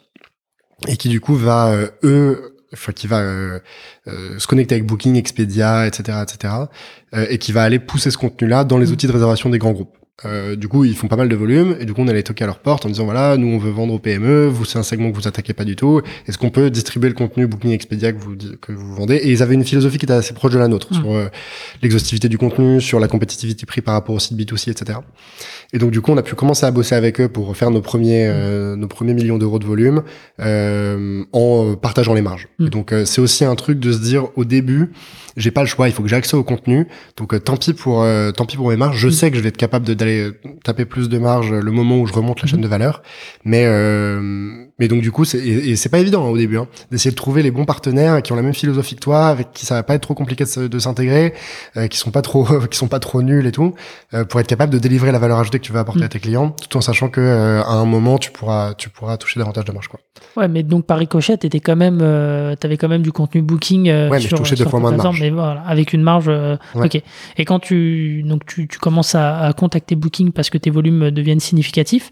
et qui du coup va eux enfin qui va euh, euh, se connecter avec Booking, Expedia, etc., etc., euh, et qui va aller pousser ce contenu-là dans les mmh. outils de réservation des grands groupes. Euh, du coup, ils font pas mal de volume et du coup, on allait toquer à leur porte en disant voilà, nous on veut vendre aux PME, vous c'est un segment que vous attaquez pas du tout. Est-ce qu'on peut distribuer le contenu Booking Expedia que vous que vous vendez? Et ils avaient une philosophie qui était assez proche de la nôtre mmh. sur euh, l'exhaustivité du contenu, sur la compétitivité prix par rapport au site B2C, etc. Et donc du coup, on a pu commencer à bosser avec eux pour faire nos premiers euh, nos premiers millions d'euros de volume en partageant les marges. Mmh. Et donc c'est aussi un truc de se dire au début j'ai pas le choix, il faut que j'ai accès au contenu. Donc euh, tant pis pour euh, tant pis pour mes marges. Je mm. sais que je vais être capable d'aller taper plus de marge le moment où je remonte la chaîne de valeur. Mais euh, mais donc du coup c'est et, c'est pas évident hein, au début hein, d'essayer de trouver les bons partenaires qui ont la même philosophie que toi, avec qui ça va pas être trop compliqué de, s'intégrer, qui sont pas trop qui sont pas trop nuls et tout, pour être capable de délivrer la valeur ajoutée que tu veux apporter mm. à tes clients, tout en sachant que à un moment tu pourras tu pourras toucher davantage de marge quoi. Ouais, mais donc par ricochet, t'étais quand même t'avais quand même du contenu booking. ouais, mais je touchais deux fois moins de marge voilà, avec une marge. Euh, ok. Et quand tu donc tu, tu commences à, à, contacter Booking parce que tes volumes deviennent significatifs.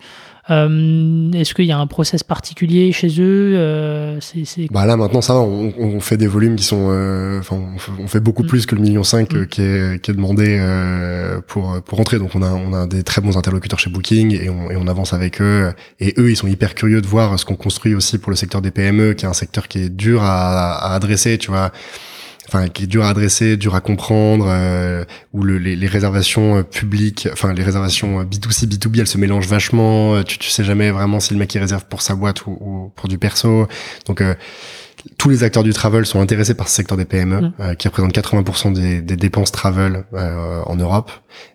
Euh, Est-ce qu'il y a un process particulier chez eux euh, c'est, Bah là maintenant ça va, on, on, fait des volumes qui sont, euh, enfin on, fait beaucoup mm. plus que le million 5 mm. qui, est, qui est demandé euh, pour pour rentrer. Donc on a on a des très bons interlocuteurs chez Booking et on, et on avance avec eux. Et eux ils sont hyper curieux de voir ce qu'on construit aussi pour le secteur des PME, qui est un secteur qui est dur à, à adresser. Tu vois enfin qui est dur à adresser, dur à comprendre, euh, où le, les, les, réservations euh, publiques, enfin les réservations B2C, euh, B2B, elles se mélangent vachement. Euh, tu, tu sais jamais vraiment si le mec il réserve pour sa boîte ou, ou pour du perso. Donc tous les acteurs du travel sont intéressés par ce secteur des PME, mm. euh, qui représente 80% des, des, dépenses travel euh, en Europe,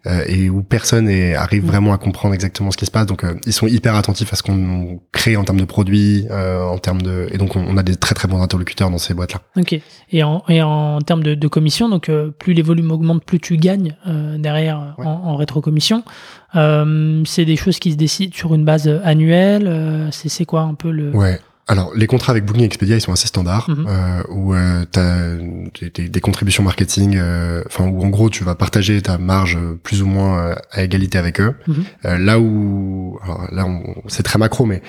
euh, et où personne est, arrive mm. vraiment à comprendre exactement ce qui se passe. Donc, ils sont hyper attentifs à ce qu'on crée en termes de produits, en termes de, et donc on, a des très très bons interlocuteurs dans ces boîtes-là. Ok. Et en, et en termes de, de commission, donc plus les volumes augmentent, plus tu gagnes derrière en, en rétrocommission. c'est des choses qui se décident sur une base annuelle. c'est quoi un peu le Ouais. Alors, les contrats avec Booking Expedia, ils sont assez standards, mhm. euh, où euh, tu as des, des, contributions marketing, euh, enfin où en gros tu vas partager ta marge plus ou moins euh, à égalité avec eux. Mhm. Euh, là où, alors là c'est très macro, mais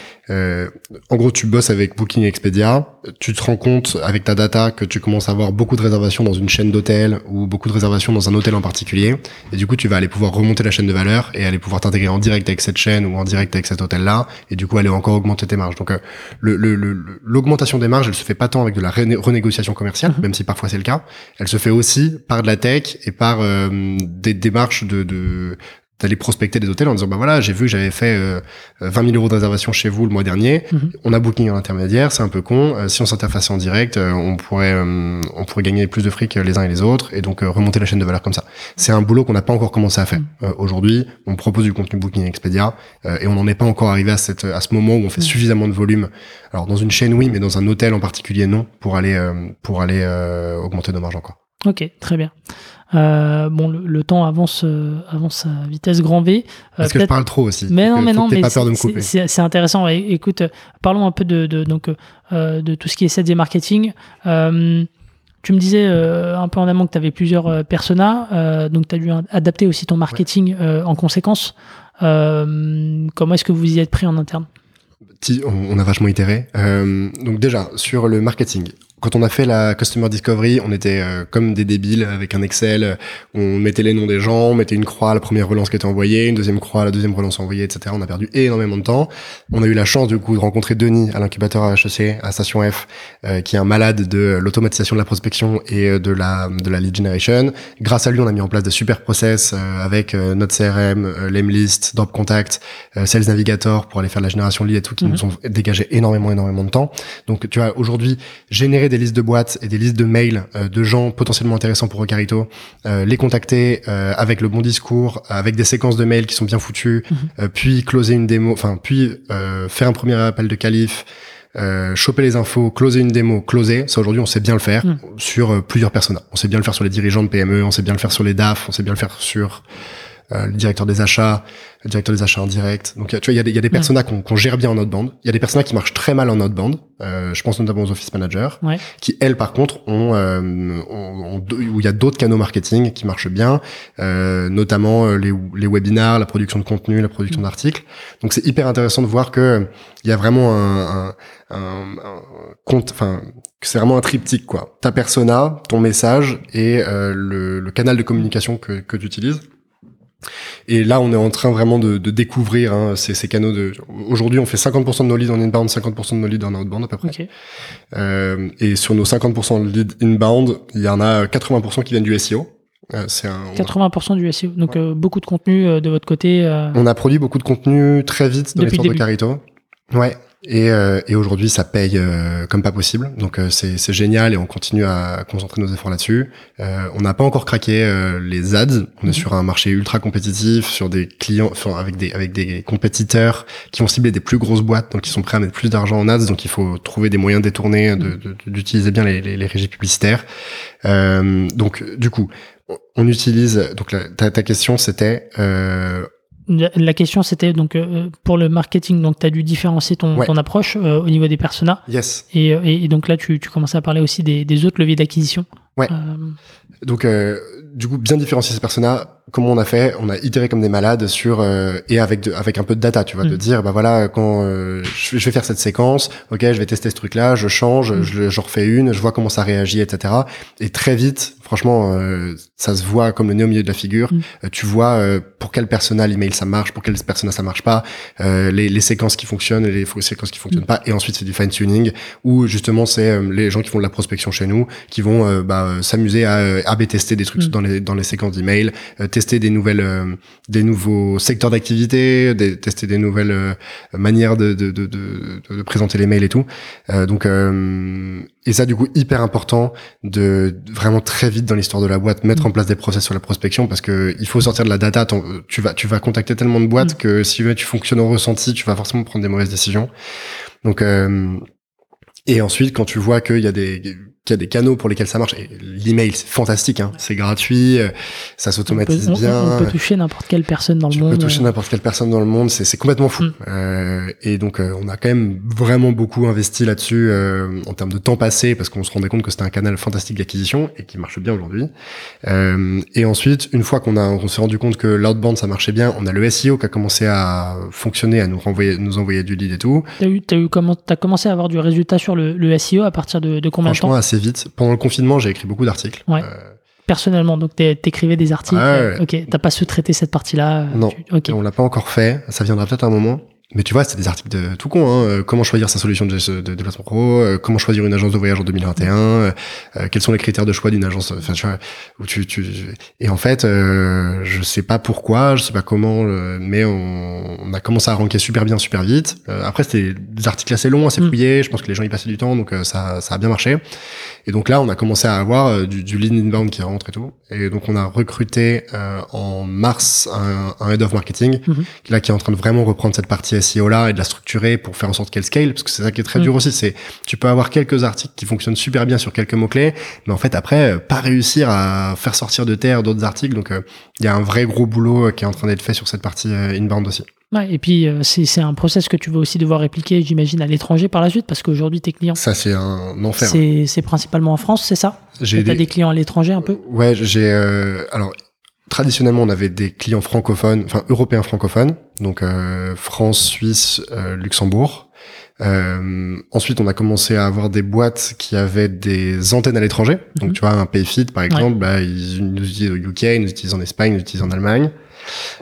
en gros tu bosses avec Booking Expedia, tu te rends compte avec ta data que tu commences à avoir beaucoup de réservations dans une chaîne d'hôtels ou beaucoup de réservations dans un hôtel en particulier, et du coup tu vas aller pouvoir remonter la chaîne de valeur et aller pouvoir t'intégrer en direct avec cette chaîne ou en direct avec cet hôtel-là, et du coup aller encore augmenter tes marges. Donc le l'augmentation des marges, elle se fait pas tant avec de la renégociation commerciale, mhm. même si parfois c'est le cas. Elle se fait aussi par de la tech et par euh, des démarches de, de d'aller prospecter des hôtels en disant bah voilà j'ai vu que j'avais fait euh, 20 000 euros de réservation chez vous le mois dernier. Mhm. on a booking en intermédiaire c'est un peu con. Euh, si on s'interfaçait en direct euh, on pourrait euh, on pourrait gagner plus de fric les uns et les autres et donc remonter la chaîne de valeur comme ça. C'est un boulot qu'on n'a pas encore commencé à faire. Mhm. aujourd'hui on propose du contenu booking Expedia et on n'en est pas encore arrivé à cette à ce moment où on fait mhm. suffisamment de volume. Alors dans une chaîne oui mais dans un hôtel en particulier non pour aller pour aller augmenter nos marges encore. Ok très bien euh, bon, le, temps avance, euh, avance à vitesse grand V. Euh, Est-ce que je parle trop aussi. Mais non, mais non, mais c'est intéressant. écoute, parlons un peu de, de donc de tout ce qui est sales et marketing. tu me disais un peu en amont que tu avais plusieurs personas, donc tu as dû adapter aussi ton marketing en conséquence. comment est-ce que vous y êtes pris en interne? On a vachement itéré. donc déjà, sur le marketing, quand on a fait la customer discovery, on était euh, comme des débiles avec un Excel. On mettait les noms des gens, on mettait une croix à la première relance qui était envoyée, une deuxième croix à la deuxième relance envoyée, etc. On a perdu énormément de temps. On a eu la chance du coup de rencontrer Denis à l'incubateur à HEC, à Station F, euh, qui est un malade de l'automatisation de la prospection et euh, de la de la lead generation. Grâce à lui, on a mis en place des super process avec notre CRM, Lemlist, Drop Contact, Sales Navigator pour aller faire la génération lead et tout, qui Mhm. nous ont dégagé énormément énormément de temps. Donc tu vois aujourd'hui générer des listes de boîtes et des listes de mails euh, de gens potentiellement intéressants pour Recarito, euh, les contacter euh, avec le bon discours, avec des séquences de mails qui sont bien foutues, euh, puis closer une démo, enfin puis euh, faire un premier appel de qualif, euh, choper les infos, closer une démo, closer. Ça aujourd'hui on sait bien le faire Mhm. sur plusieurs personas. On sait bien le faire sur les dirigeants de PME, on sait bien le faire sur les DAF, on sait bien le faire sur euh, le directeur des achats, le directeur des achats indirects. Donc, tu vois, il y a des, y a des personas qu'on qu'on gère bien en outbound. Il y a des personas qui marchent très mal en outbound. Euh, je pense notamment aux office managers, Ouais. qui elles, par contre, ont, euh, ont- ont où il y a d'autres canaux marketing qui marchent bien, euh, notamment euh, les, les webinars, la production de contenu, la production d'articles. Donc, c'est hyper intéressant de voir que euh, il y a vraiment un, un, un, un compte, enfin, c'est vraiment un triptyque, quoi. Ta persona, ton message et euh, le, le canal de communication que, que tu utilises. Et là, on est en train vraiment de, de découvrir hein, ces, ces canaux de. Aujourd'hui, on fait 50% de nos leads en inbound, 50% de nos leads en outbound à peu près. Ok. Euh, et sur nos 50% de leads inbound, il y en a 80% qui viennent du SEO. Euh, c'est un, on a- 80% du SEO. Donc euh, beaucoup de contenu euh, de votre côté. euh, on a produit beaucoup de contenu très vite dans Depuis l'histoire le de Carito. Ouais. Et, euh, et aujourd'hui, ça paye euh, comme pas possible. Donc euh, c'est génial et on continue à concentrer nos efforts là-dessus. Euh, on n'a pas encore craqué euh, les ads. On Mhm. est sur un marché ultra compétitif, sur des clients, enfin avec des avec des compétiteurs qui vont cibler des plus grosses boîtes, donc ils sont prêts à mettre plus d'argent en ads. Donc il faut trouver des moyens détournés de- de- d'utiliser bien les, les, les régies publicitaires. Euh, donc du coup, on- utilise. Donc la- ta, ta question c'était euh, La question c'était donc euh, pour le marketing, donc tu as dû différencier ton, Ouais. ton approche euh, au niveau des personas. yes. Et, euh, et, et donc là, tu, tu commençais à parler aussi des, des autres leviers d'acquisition. Ouais. Euh, Donc, euh, du coup, bien différencier ces personas. Comment on a fait On a itéré comme des malades sur euh, et avec de, avec un peu de data, tu vois, de Mm. dire bah voilà quand euh, je, vais- je vais faire cette séquence, ok, je vais tester ce truc-là, je change, Mm. je, je refais une, je vois comment ça réagit, etc. Et très vite, franchement, euh, ça se voit comme le nez au milieu de la figure. Mm. Tu vois euh, pour quel persona l'email ça marche, pour quel persona ça marche pas, euh, les, les séquences qui fonctionnent et les séquences qui fonctionnent pas. Et ensuite, c'est du fine tuning où justement c'est les gens qui font de la prospection chez nous qui vont bah, euh, s'amuser à euh, AB tester des trucs Mm. dans les dans les séquences d'email, euh, tester des nouvelles euh, des nouveaux secteurs d'activité, des- tester des nouvelles euh, manières de de, de, de, de présenter les mails et tout. Euh, donc euh, et ça du coup hyper important de vraiment très vite dans l'histoire de la boîte mettre Mm. en place des process sur la prospection parce que il faut sortir de la data. Ton- tu vas tu vas contacter tellement de boîtes Mm. que si tu fonctionnes au ressenti, tu vas forcément prendre des mauvaises décisions. Donc euh, et ensuite, quand tu vois qu'il y a des qu'il y a des canaux pour lesquels ça marche, et l'email c'est fantastique, hein, c'est gratuit, euh, ça on, peut, s'automatise on- bien. on peut toucher n'importe quelle personne dans tu le monde. peux toucher euh, n'importe quelle personne dans le monde, c'est complètement fou. Mm. Euh, et donc euh, on a quand même vraiment beaucoup investi là-dessus euh, en termes de temps passé parce qu'on se rendait compte que c'était un canal fantastique d'acquisition et qui marche bien aujourd'hui. Euh, et ensuite, une fois qu'on a on s'est rendu compte que l'outbound ça marchait bien, on a le SEO qui a commencé à fonctionner, à nous renvoyer, nous envoyer du lead et tout. T'as eu, t'as eu comment, t'as commencé à avoir du résultat sur le, le SEO à partir de, de combien de Franchement, temps assez vite. Pendant le confinement, j'ai écrit beaucoup d'articles. Ouais. Euh, personnellement Donc t'écrivais des articles. Ouais, ouais. Ok. T'as pas sous-traité cette partie-là. euh, Non. tu- on l'a pas encore fait. Ça viendra peut-être un moment. Mais tu vois, c'est des articles de tout con. Hein. Euh, Comment choisir sa solution de, de, déplacement pro euh, Comment choisir une agence de voyage en 2021 euh, euh, Quels sont les critères de choix d'une agence Enfin, tu vois, où tu, tu et en fait, euh, je sais pas pourquoi, je sais pas comment, mais on, on a commencé à ranker super bien, super vite. Euh, après, c'était des articles assez longs, assez Mm. fouillés. Je pense que les gens y passaient du temps, donc euh, ça, ça a bien marché. Et donc là, on a commencé à avoir euh, du, du lead inbound qui rentre et tout. Et donc, on a recruté euh, en mars un, un head of marketing Mhm. là qui est en train de vraiment reprendre cette partie SEO là et de la structurer pour faire en sorte qu'elle scale parce que c'est ça qui est très Mm. dur aussi c'est tu peux avoir quelques articles qui fonctionnent super bien sur quelques mots clés mais en fait après euh, pas réussir à faire sortir de terre d'autres articles donc il y a un vrai gros boulot qui est en train d'être fait sur cette partie inbound aussi Ouais, et puis euh, c'est c'est un process que tu vas aussi devoir répliquer, j'imagine, à l'étranger par la suite, parce qu'aujourd'hui tes clients, ça c'est un enfer c'est c'est principalement en France, c'est ça? J'ai T'as des- des clients à l'étranger un peu? Ouais j'ai euh, alors traditionnellement, on avait des clients francophones, enfin européens francophones, donc France, Suisse, Luxembourg. Euh, ensuite, on a commencé à avoir des boîtes qui avaient des antennes à l'étranger. Donc, mhm. tu vois, un Payfit, par exemple, bah, ils nous utilisent au UK, ils nous utilisent en Espagne, ils nous utilisent en Allemagne.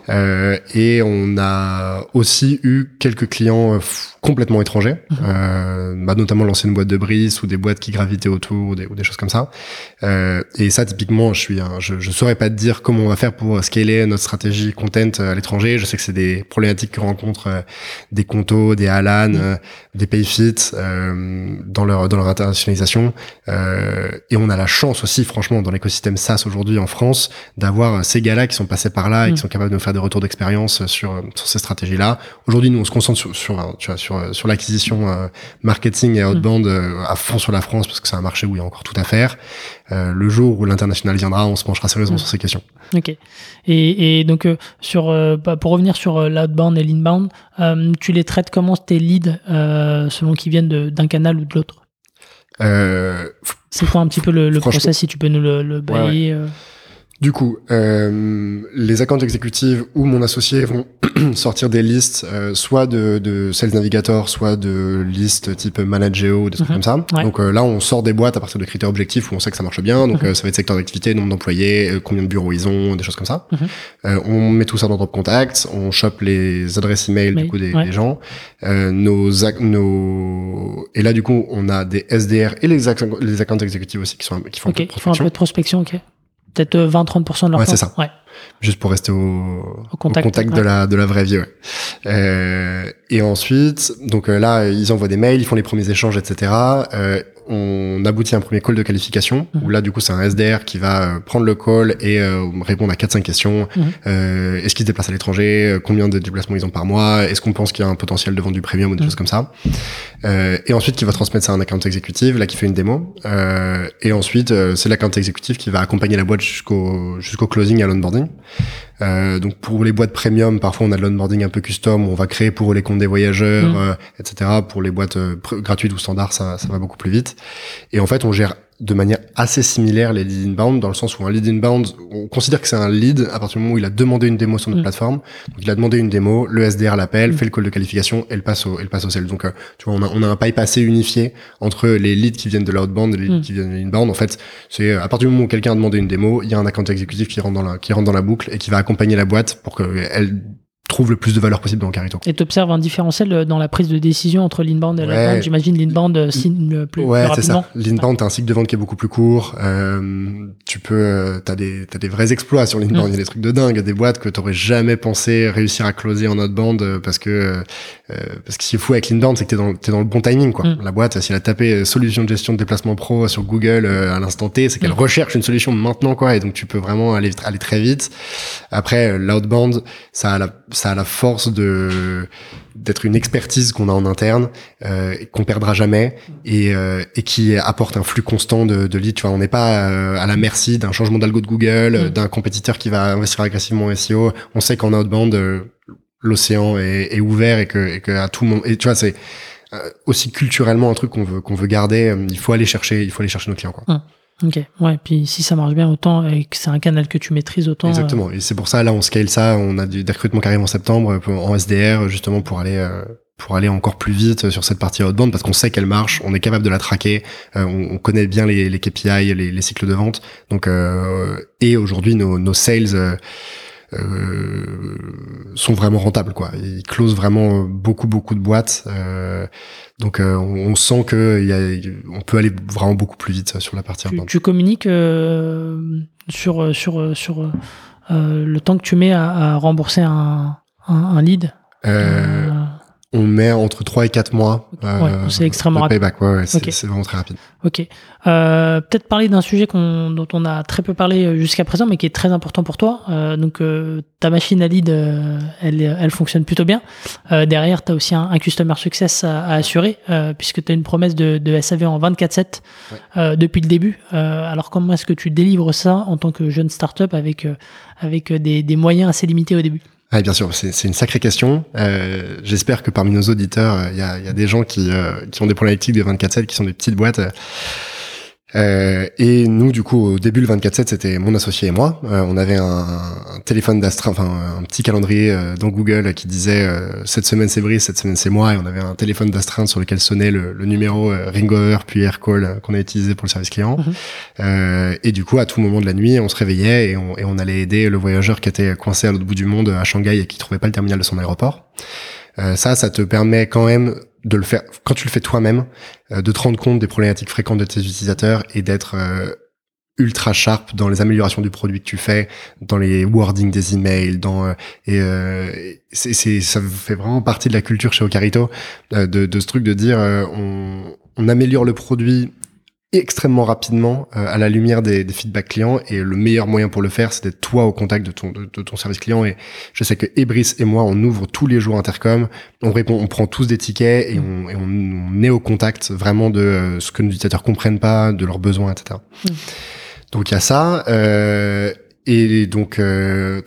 Euh, et on a aussi eu quelques clients euh, complètement étrangers, euh, bah, notamment l'ancienne boîte de Brice ou des boîtes qui gravitaient autour ou des, ou des choses comme ça. Euh, et ça, typiquement, je suis, un, je, je saurais pas te dire comment on va faire pour scaler notre stratégie content à l'étranger. Je sais que c'est des problématiques que rencontrent des Conto, des Alan, mhm. des Payfit dans leur dans leur internationalisation. et on a la chance aussi, franchement, dans l'écosystème SaaS aujourd'hui en France, d'avoir ces gars-là qui sont passés par là et qui mhm. sont capables de nous faire des retours d'expérience sur, sur ces stratégies-là. Aujourd'hui, nous, on se concentre sur, sur, tu vois, sur euh, sur, l'acquisition euh, marketing et outbound mm. euh, à fond sur la France parce que c'est un marché où il y a encore tout à faire. le jour où l'international viendra, on se penchera sérieusement mm. sur ces questions. Ok. Et, et donc sur bah, pour revenir sur l'outbound et l'inbound, tu les traites comment tes leads selon qu'ils viennent d'un canal ou de l'autre? C'est quoi un petit peu le, process si tu peux nous le, le bailler du coup, euh, les accounts exécutives ou mon associé vont sortir des listes, euh, soit de, de Sales Navigator, soit de listes type Manageo ou des trucs mhm. comme ça. Donc euh, là, on sort des boîtes à partir de critères objectifs où on sait que ça marche bien. Donc mhm. ça va être secteur d'activité, nombre d'employés, combien de bureaux ils ont, des choses comme ça. Mhm. on met tout ça dans notre contact, on chope les adresses email du coup des, des gens. nos, nos et là du coup, on a des SDR et les, les accounts exécutifs aussi qui sont qui font, un, peu de font un peu de prospection. Ok peut-être 20-30% euh, de leur ouais, c'est ça. Ouais. Juste pour rester au, au contact, de la de la vraie vie. Ouais. Euh, et ensuite, donc euh, là, ils envoient des mails, ils font les premiers échanges, etc. Euh, on aboutit à un premier call de qualification mhm. où là du coup c'est un SDR qui va euh, prendre le call et euh, répondre à 4-5 questions. Mhm. Euh, est-ce qu'ils se déplacent à l'étranger? Combien de déplacements ils ont par mois? Est-ce qu'on pense qu'il y a un potentiel de vente du premium ou des mhm. choses comme ça? Et ensuite qui va transmettre ça à un account exécutif là qui fait une démo. et ensuite c'est l'account exécutif qui va accompagner la boîte jusqu'au jusqu'au closing à l'onboarding. Euh, donc pour les boîtes premium, parfois on a de l'onboarding un peu custom, on va créer pour les comptes des voyageurs, mm. euh, etc. Pour les boîtes euh, gratuites ou standards, ça, ça va beaucoup plus vite. Et en fait, on gère de manière assez similaire les lead inbound dans le sens où un lead inbound on considère que c'est un lead à partir du moment où il a demandé une démo sur notre mm. plateforme donc il a demandé une démo le SDR l'appelle mm. fait le call de qualification et le passe au et le passe au sales donc tu vois on a on a un pipe assez unifié entre les leads qui viennent de l'outbound et les leads qui viennent de l'inbound en fait c'est à partir du moment où quelqu'un a demandé une démo il y a un account exécutif qui rentre dans la qui rentre dans la boucle et qui va accompagner la boîte pour qu'elle trouve le plus de valeur possible dans Carito. Et tu observes un différentiel euh, dans la prise de décision entre l'inbound et l'outbound J'imagine l'inbound euh, signe plus, ouais, c'est ça. L'inbound, t'as un cycle de vente qui est beaucoup plus court. Euh, tu peux, euh, t'as des, t'as des vrais exploits sur l'inbound. Mm. Il y a des trucs de dingue, des boîtes que t'aurais jamais pensé réussir à closer en outbound parce que, parce que ce qui est fou avec l'inbound, c'est que t'es dans, t'es dans le bon timing, quoi. Mm. La boîte, si elle a tapé solution de gestion de déplacement pro sur Google à l'instant T, c'est qu'elle mm. recherche une solution maintenant, quoi. Et donc tu peux vraiment aller, aller très vite. Après, l'outbound, ça a la, ça a la force de d'être une expertise qu'on a en interne euh, qu'on perdra jamais et, euh, et qui apporte un flux constant de, de leads. Tu vois, on n'est pas euh, à la merci d'un changement d'algo de Google, mm. d'un compétiteur qui va investir agressivement en SEO. On sait qu'en outbound, euh, l'océan est, est, ouvert et que, et que à tout moment, et tu vois, c'est euh, aussi culturellement un truc qu'on veut qu'on veut garder. Il faut aller chercher, il faut aller chercher nos clients. Quoi. Mm. Ok, ouais, puis si ça marche bien autant et que c'est un canal que tu maîtrises autant. Exactement, et c'est pour ça, là, on scale ça, on a des recrutements qui arrivent en septembre euh, en SDR, justement, pour aller, euh, pour aller encore plus vite sur cette partie outbound, parce qu'on sait qu'elle marche, on est capable de la traquer, euh, on, connaît bien les, les KPI, les, les, cycles de vente, donc, et aujourd'hui, nos, nos sales, euh, sont vraiment rentables quoi. Ils closent vraiment beaucoup beaucoup de boîtes. Euh, donc euh, on, sent que y a, on peut aller vraiment beaucoup plus vite sur la partie. Tu, tu communiques sur sur sur le temps que tu mets à, à rembourser un, un, un lead. On met entre 3 et 4 mois. Euh, c'est extrêmement rapide. Payback, ouais, c'est vraiment très rapide. Ok. Euh, Peut-être parler d'un sujet dont on a très peu parlé euh, jusqu'à présent, mais qui est très important pour toi. Euh, donc, euh, ta machine à lead, euh, elle, elle fonctionne plutôt bien. derrière, tu as aussi un, un, customer success à, à assurer, puisque tu as une promesse de, de SAV en 24-7 depuis le début. alors, comment est-ce que tu délivres ça en tant que jeune startup avec, avec des, des moyens assez limités au début? Ah, bien sûr, c'est une sacrée question. Euh, J'espère que parmi nos auditeurs, il y, a, des gens qui, euh, qui ont des problématiques de 24/7, qui sont des petites boîtes. Euh, et nous, du coup, au début le 24/7, c'était mon associé et moi. Euh, on avait un, un téléphone d'astreinte, enfin un petit calendrier euh, dans Google qui disait cette semaine c'est Brice, cette semaine c'est moi, et on avait un téléphone d'astreinte sur lequel sonnait le, le numéro Ringover puis Aircall qu'on a utilisé pour le service client. Mhm. et du coup, à tout moment de la nuit, on se réveillait et on, et on allait aider le voyageur qui était coincé à l'autre bout du monde à Shanghai et qui trouvait pas le terminal de son aéroport. ça, ça te permet quand même de le faire quand tu le fais toi-même, euh, de te rendre compte des problématiques fréquentes de tes utilisateurs et d'être euh, ultra sharp dans les améliorations du produit que tu fais, dans les wordings des emails, dans euh, et c'est ça fait vraiment partie de la culture chez Ocarito de, de ce truc de dire on, on améliore le produit extrêmement rapidement euh, à la lumière des, des, feedbacks clients. Et le meilleur moyen pour le faire c'est d'être toi au contact de ton de, ton service client. Et je sais que Ebris et moi on ouvre tous les jours Intercom. On répond on prend tous des tickets et on, et on, est au contact vraiment de euh, ce que nos utilisateurs comprennent pas de leurs besoins etc mmh. donc il y a ça euh, et donc, euh,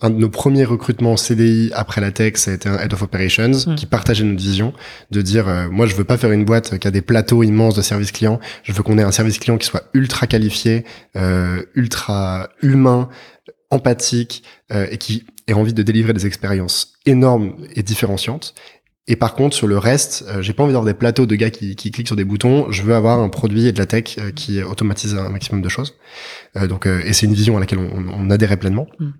un de nos premiers recrutements CDI après la tech, ça a été un Head of Operations mm. qui partageait notre vision de dire, euh, moi, je veux pas faire une boîte qui a des plateaux immenses de service client. Je veux qu'on ait un service client qui soit ultra qualifié, euh, ultra humain, empathique euh, et qui ait envie de délivrer des expériences énormes et différenciantes. Et par contre, sur le reste, euh, j'ai pas envie d'avoir des plateaux de gars qui, qui, cliquent sur des boutons. Je veux avoir un produit et de la tech euh, qui automatise un maximum de choses. Euh, donc, et c'est une vision à laquelle on, on adhérait pleinement. Mm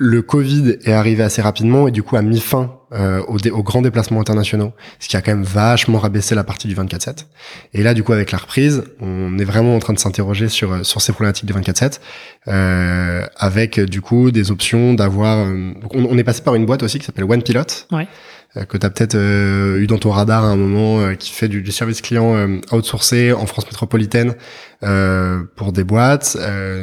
le Covid est arrivé assez rapidement et du coup a mis fin euh, aux, grands déplacements internationaux, ce qui a quand même vachement rabaissé la partie du 24/7. Et là, du coup, avec la reprise, on est vraiment en train de s'interroger sur euh, sur ces problématiques du 24/7, euh, avec du coup des options d'avoir. Euh, on, on, est passé par une boîte aussi qui s'appelle One Pilot. Ouais. Euh, que tu as peut-être eu dans ton radar à un moment, qui fait du, du service client outsourcé en France métropolitaine pour des boîtes.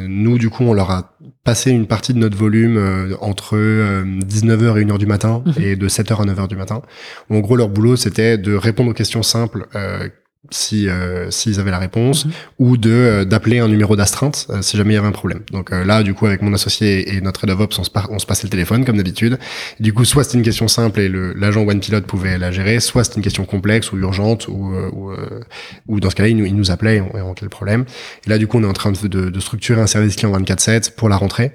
nous, du coup, on leur a passer une partie de notre volume euh, entre 19h euh, et 1h du matin mhm. et de 7h à 9h du matin. En gros, leur boulot, c'était de répondre aux questions simples euh, si euh, s'ils avaient la réponse mhm. ou de euh, d'appeler un numéro d'astreinte euh, si jamais il y avait un problème. Donc là du coup avec mon associé et notre head of ops on se, on se passait le téléphone comme d'habitude. Du coup soit c'était une question simple et l'agent one pilot pouvait la gérer, soit c'était une question complexe ou urgente ou ou, ou dans ce cas-là il nous, il nous appelait et on, on le problème. Et là du coup on est en train de, de, de structurer un service client 24/7 pour la rentrée.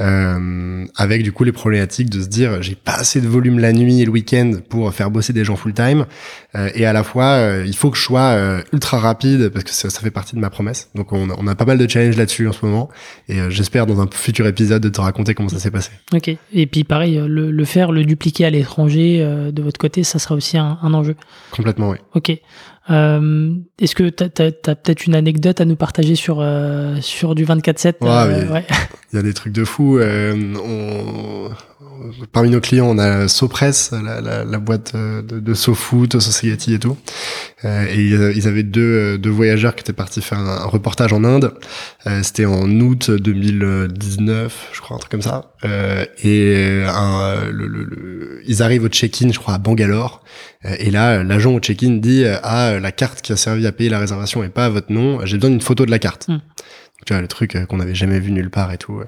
Euh, avec du coup les problématiques de se dire j'ai pas assez de volume la nuit et le week-end pour faire bosser des gens full time euh, et à la fois euh, il faut que je sois ultra rapide parce que ça, ça, fait partie de ma promesse. Donc on a, on a pas mal de challenges là-dessus en ce moment. Et j'espère dans un futur épisode de te raconter comment ça s'est passé. Ok. Et puis pareil le, le faire le dupliquer à l'étranger de votre côté ça sera aussi un, un enjeu. Complètement oui. Ok euh, Est-ce que tu as, peut-être une anecdote à nous partager sur, euh, sur du 24-7 euh, ouais, Il y a des trucs de fou. Euh, on, parmi nos clients, on a Sopress, la, la, la boîte de, de SoFoot, Society et tout. Euh, et ils avaient deux, deux voyageurs qui étaient partis faire un, reportage en Inde. Euh, C'était en août 2019, je crois, un truc comme ça. Euh, et un, le, le, ils arrivent au check-in, je crois, à Bangalore. et là, l'agent au check-in dit Ah, la carte qui a servi à payer la réservation est pas à votre nom, j'ai besoin d'une photo de la carte. Hmm tu vois, le truc euh, qu'on n'avait jamais vu nulle part et tout.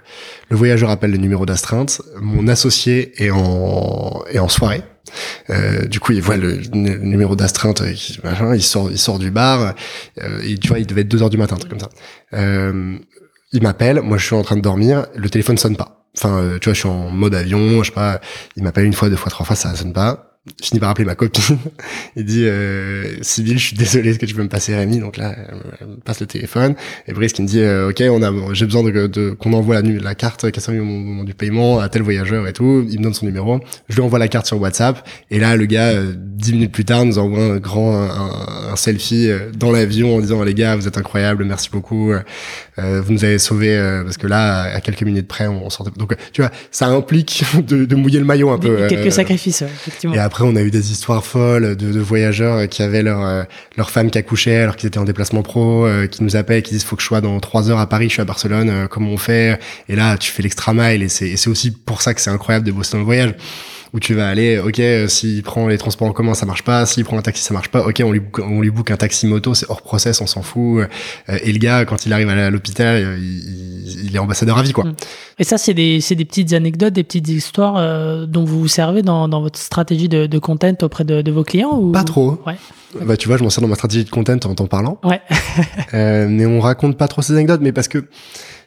Le voyageur appelle le numéro d'astreinte. Mon associé est en, est en soirée. Euh, du coup, il voit le, numéro d'astreinte, euh, il sort, il sort du bar. Euh, et tu vois, il devait être 2 heures du matin, un truc comme ça. Euh, il m'appelle, moi je suis en train de dormir, le téléphone sonne pas. Enfin, tu vois, je suis en mode avion, je sais pas. Il m'appelle une fois, deux fois, trois fois, ça sonne pas je finis par appeler ma copine. Il dit euh, Sybille, je suis désolé, est-ce que tu peux me passer Rémi? Donc là, elle me passe le téléphone. Et Brice qui me dit euh, Ok, on a, j'ai besoin de, de qu'on envoie la, la carte qui au moment du paiement à tel voyageur et tout. Il me donne son numéro. Je lui envoie la carte sur WhatsApp. Et là, le gars, euh, dix minutes plus tard, nous envoie un grand un, un selfie euh, dans l'avion en disant les gars, vous êtes incroyables, merci beaucoup. Euh, vous nous avez sauvés parce que là, à quelques minutes près, on sortait. Donc tu vois, ça implique de, de mouiller le maillot un peu. Quelques sacrifices, effectivement. Après, on a eu des histoires folles de, de voyageurs qui avaient leur euh, leur femme qui accouchait alors qu'ils étaient en déplacement pro, euh, qui nous appellent, qui disent faut que je sois dans trois heures à Paris, je suis à Barcelone, euh, comment on fait? Et là, tu fais l'extra mile et c'est c'est aussi pour ça que c'est incroyable de bosser dans le voyage. Où tu vas aller, ok, euh, s'il prend les transports en commun, ça marche pas, s'il prend un taxi, ça marche pas, ok, on lui, on lui book un taxi moto, c'est hors process, on s'en fout. Euh, et le gars, quand il arrive à l'hôpital, euh, il, il- il est ambassadeur à vie, quoi. Mm. Et ça, c'est des, c'est des petites anecdotes, des petites histoires euh, dont vous vous servez dans, dans votre stratégie de, de content auprès de, de vos clients ou... Pas trop. Ouais. Bah, tu vois, je m'en sers dans ma stratégie de content en t'en parlant. Ouais. Euh, mais on raconte pas trop ces anecdotes, mais parce que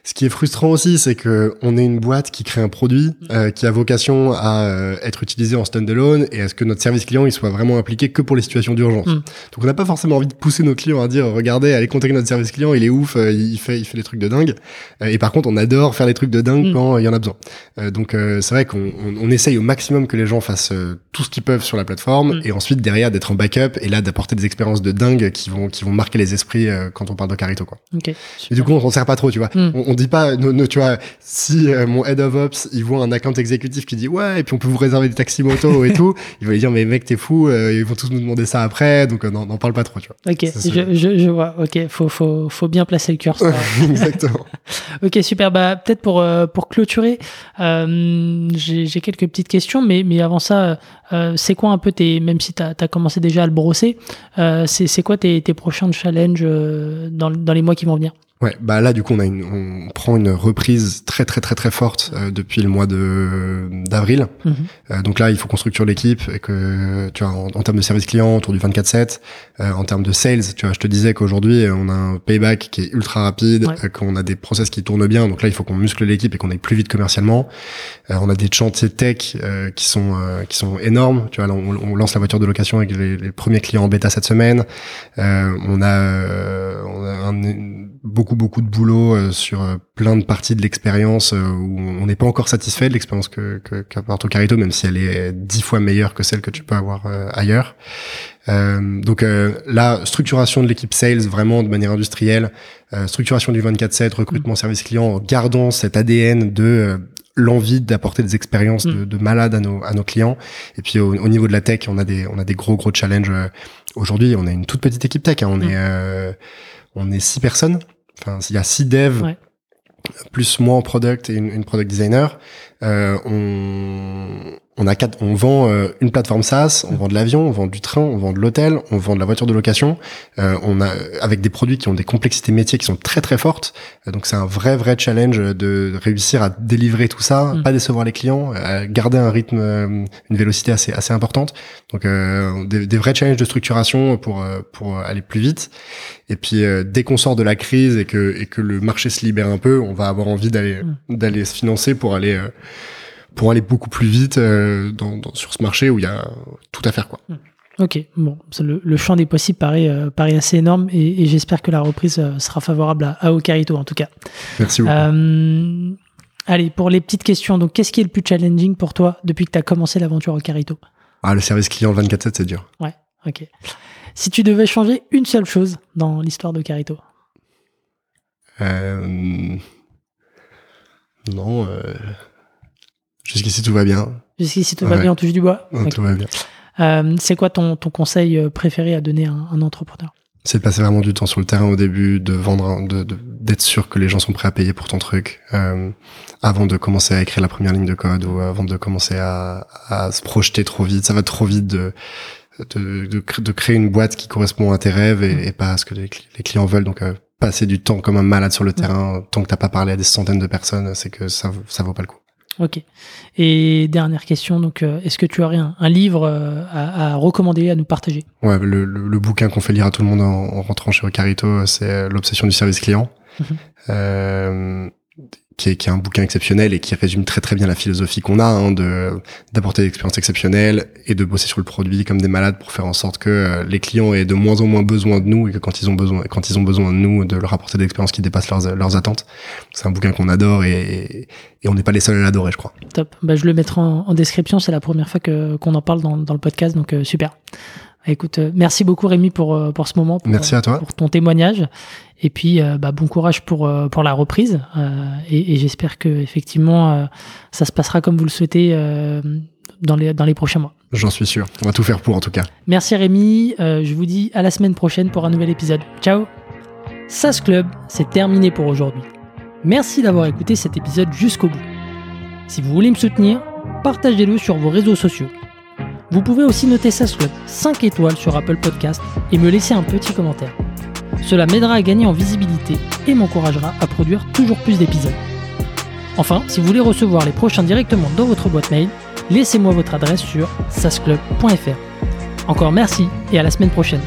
ce qui est frustrant aussi, c'est que on est une boîte qui crée un produit euh, qui a vocation à euh, être utilisé en standalone et à ce que notre service client il soit vraiment impliqué que pour les situations d'urgence. Mm. Donc on n'a pas forcément envie de pousser nos clients à dire regardez, allez contacter notre service client, il est ouf, euh, il fait il fait des trucs de dingue. Euh, et par contre, on adore faire des trucs de dingue Mm. quand il y en a besoin. Euh, donc euh, c'est vrai qu'on on, on essaye au maximum que les gens fassent euh, tout ce qu'ils peuvent sur la plateforme Mm. et ensuite derrière d'être en backup et là d'apporter des expériences de dingue qui vont qui vont marquer les esprits euh, quand on parle de Carito quoi. Ok. Et du coup, on s'en sert pas trop, tu vois. Mm. On, on dit pas, no- no, tu vois, si euh, mon head of ops, il voit un account exécutif qui dit ouais, et puis on peut vous réserver des taxis moto et tout, il va lui dire mais mec t'es fou, euh, ils vont tous nous demander ça après, donc euh, n'en parle pas trop, tu vois. Ok, je, je, je vois. Ok, faut, faut, faut bien placer le curseur. Exactement. ok, super. Bah, peut-être pour, pour clôturer, j'ai quelques petites questions, mais, mais avant ça, c'est quoi un peu tes, même si tu as, commencé déjà à le brosser, c'est c'est quoi tes, tes prochains challenges dans, dans les mois qui vont venir? Ouais, bah là du coup on a une, on prend une reprise très très très très forte euh, depuis le mois de d'avril. Mhm. Euh, donc là il faut qu'on structure l'équipe et que tu vois en, en termes de service client autour du 24/7, euh, en termes de sales, tu vois, je te disais qu'aujourd'hui euh, on a un payback qui est ultra rapide, Ouais. euh, qu'on a des process qui tournent bien. Donc là il faut qu'on muscle l'équipe et qu'on aille plus vite commercialement. Euh, on a des chantiers tech euh, qui sont euh, qui sont énormes. Tu vois, là, on, on lance la voiture de location avec les, les premiers clients en bêta cette semaine. Euh, on a, euh, on a un- beaucoup beaucoup de boulot euh, sur euh, plein de parties de l'expérience euh, où on n'est pas encore satisfait de l'expérience que qu'apporte Ocarito, même si elle est dix fois meilleure que celle que tu peux avoir euh, ailleurs. Euh, donc euh, la structuration de l'équipe sales vraiment de manière industrielle, euh, structuration du 24/7, recrutement service client, gardons cet ADN de l'envie d'apporter des expériences de, de malade à nos à nos clients. Et puis au, au niveau de la tech, on a des on a des gros gros challenges. Aujourd'hui, on a une toute petite équipe tech. hein. On Mm. est euh, on est six personnes. Enfin, il y a six devs. Ouais. Plus moi en product et une, une product designer, euh, on, on a quatre, on vend euh, une plateforme SaaS, on vend de l'avion, on vend du train, on vend de l'hôtel, on vend de la voiture de location. Euh, on a avec des produits qui ont des complexités métiers qui sont très très fortes. Euh, donc c'est un vrai vrai challenge de réussir à délivrer tout ça, Mm. pas décevoir les clients, à garder un rythme, euh, une vélocité assez assez importante. Donc euh, des, des vrais challenges de structuration pour euh, pour aller plus vite. Et puis euh, dès qu'on sort de la crise et que et que le marché se libère un peu, on va avoir envie d'aller d'aller se financer pour aller euh, pour aller beaucoup plus vite euh, dans, dans- sur ce marché où il y a tout à faire quoi. Ok, bon, le, le champ des possibles paraît, euh, paraît assez énorme et, et j'espère que la reprise euh, sera favorable à, à Ocarito en tout cas. Merci beaucoup. Allez, pour les petites questions, donc qu'est-ce qui est le plus challenging pour toi depuis que tu as commencé l'aventure Ocarito Ah le service client 24/7 c'est dur. Ok. Si tu devais changer une seule chose dans l'histoire d'Ocarito, Euh, non. Euh, Jusqu'ici tout va bien. jusqu'ici tout va bien, on touche du bois. Non. Tout va bien. Euh, c'est quoi ton, ton conseil euh, préféré à donner à un, un entrepreneur? C'est de passer vraiment du temps sur le terrain au début, de vendre, un- de de- d'être sûr que les gens sont prêts à payer pour ton truc, euh, avant de commencer à écrire la première ligne de code ou avant de commencer à, à se projeter trop vite. Ça va trop vite de de, de, cr- de créer une boîte qui correspond à tes rêves et, et pas à ce que les, cli- les clients veulent. Donc euh, passer du temps comme un malade sur le terrain, tant que t'as pas parlé à des centaines de personnes, c'est que ça ça vaut pas le coup. Ok. Et dernière question, donc euh, est-ce que tu aurais un, un livre euh, à, à recommander, à nous partager? Ouais, le, le, le bouquin qu'on fait lire à tout le monde en, en rentrant chez Ocarito, c'est euh, L'obsession du service client, Mhm. euh, qui, est, qui est un bouquin exceptionnel et qui résume très très bien la philosophie qu'on a hein, de d'apporter des expériences exceptionnelles et de bosser sur le produit comme des malades pour faire en sorte que euh, les clients aient de moins en moins besoin de nous et que quand ils ont besoin quand ils ont besoin de nous de leur apporter des expériences qui dépassent leurs, leurs attentes. C'est un bouquin qu'on adore et, et on n'est pas les seuls à l'adorer, je crois. Top. Bah, je le mettrai en, en description. C'est la première fois que qu'on en parle dans, dans le podcast, donc euh, super. Écoute, euh, merci beaucoup Rémi pour euh, pour ce moment, pour, Merci à toi. pour ton témoignage, et puis euh, bah, bon courage pour euh, pour la reprise. euh, et et j'espère que effectivement euh, ça se passera comme vous le souhaitez euh, dans les dans les prochains mois. J'en suis sûr. On va tout faire pour en tout cas. Merci Rémi. Euh, je vous dis à la semaine prochaine pour un nouvel épisode. Ciao. SAS Club, c'est terminé pour aujourd'hui. Merci d'avoir écouté cet épisode jusqu'au bout. Si vous voulez me soutenir, partagez-le sur vos réseaux sociaux. Vous pouvez aussi noter SAS Club 5 étoiles sur Apple Podcast et me laisser un petit commentaire. Cela m'aidera à gagner en visibilité et m'encouragera à produire toujours plus d'épisodes. Enfin, si vous voulez recevoir les prochains directement dans votre boîte mail, laissez-moi votre adresse sur sasclub.fr. Encore merci et à la semaine prochaine.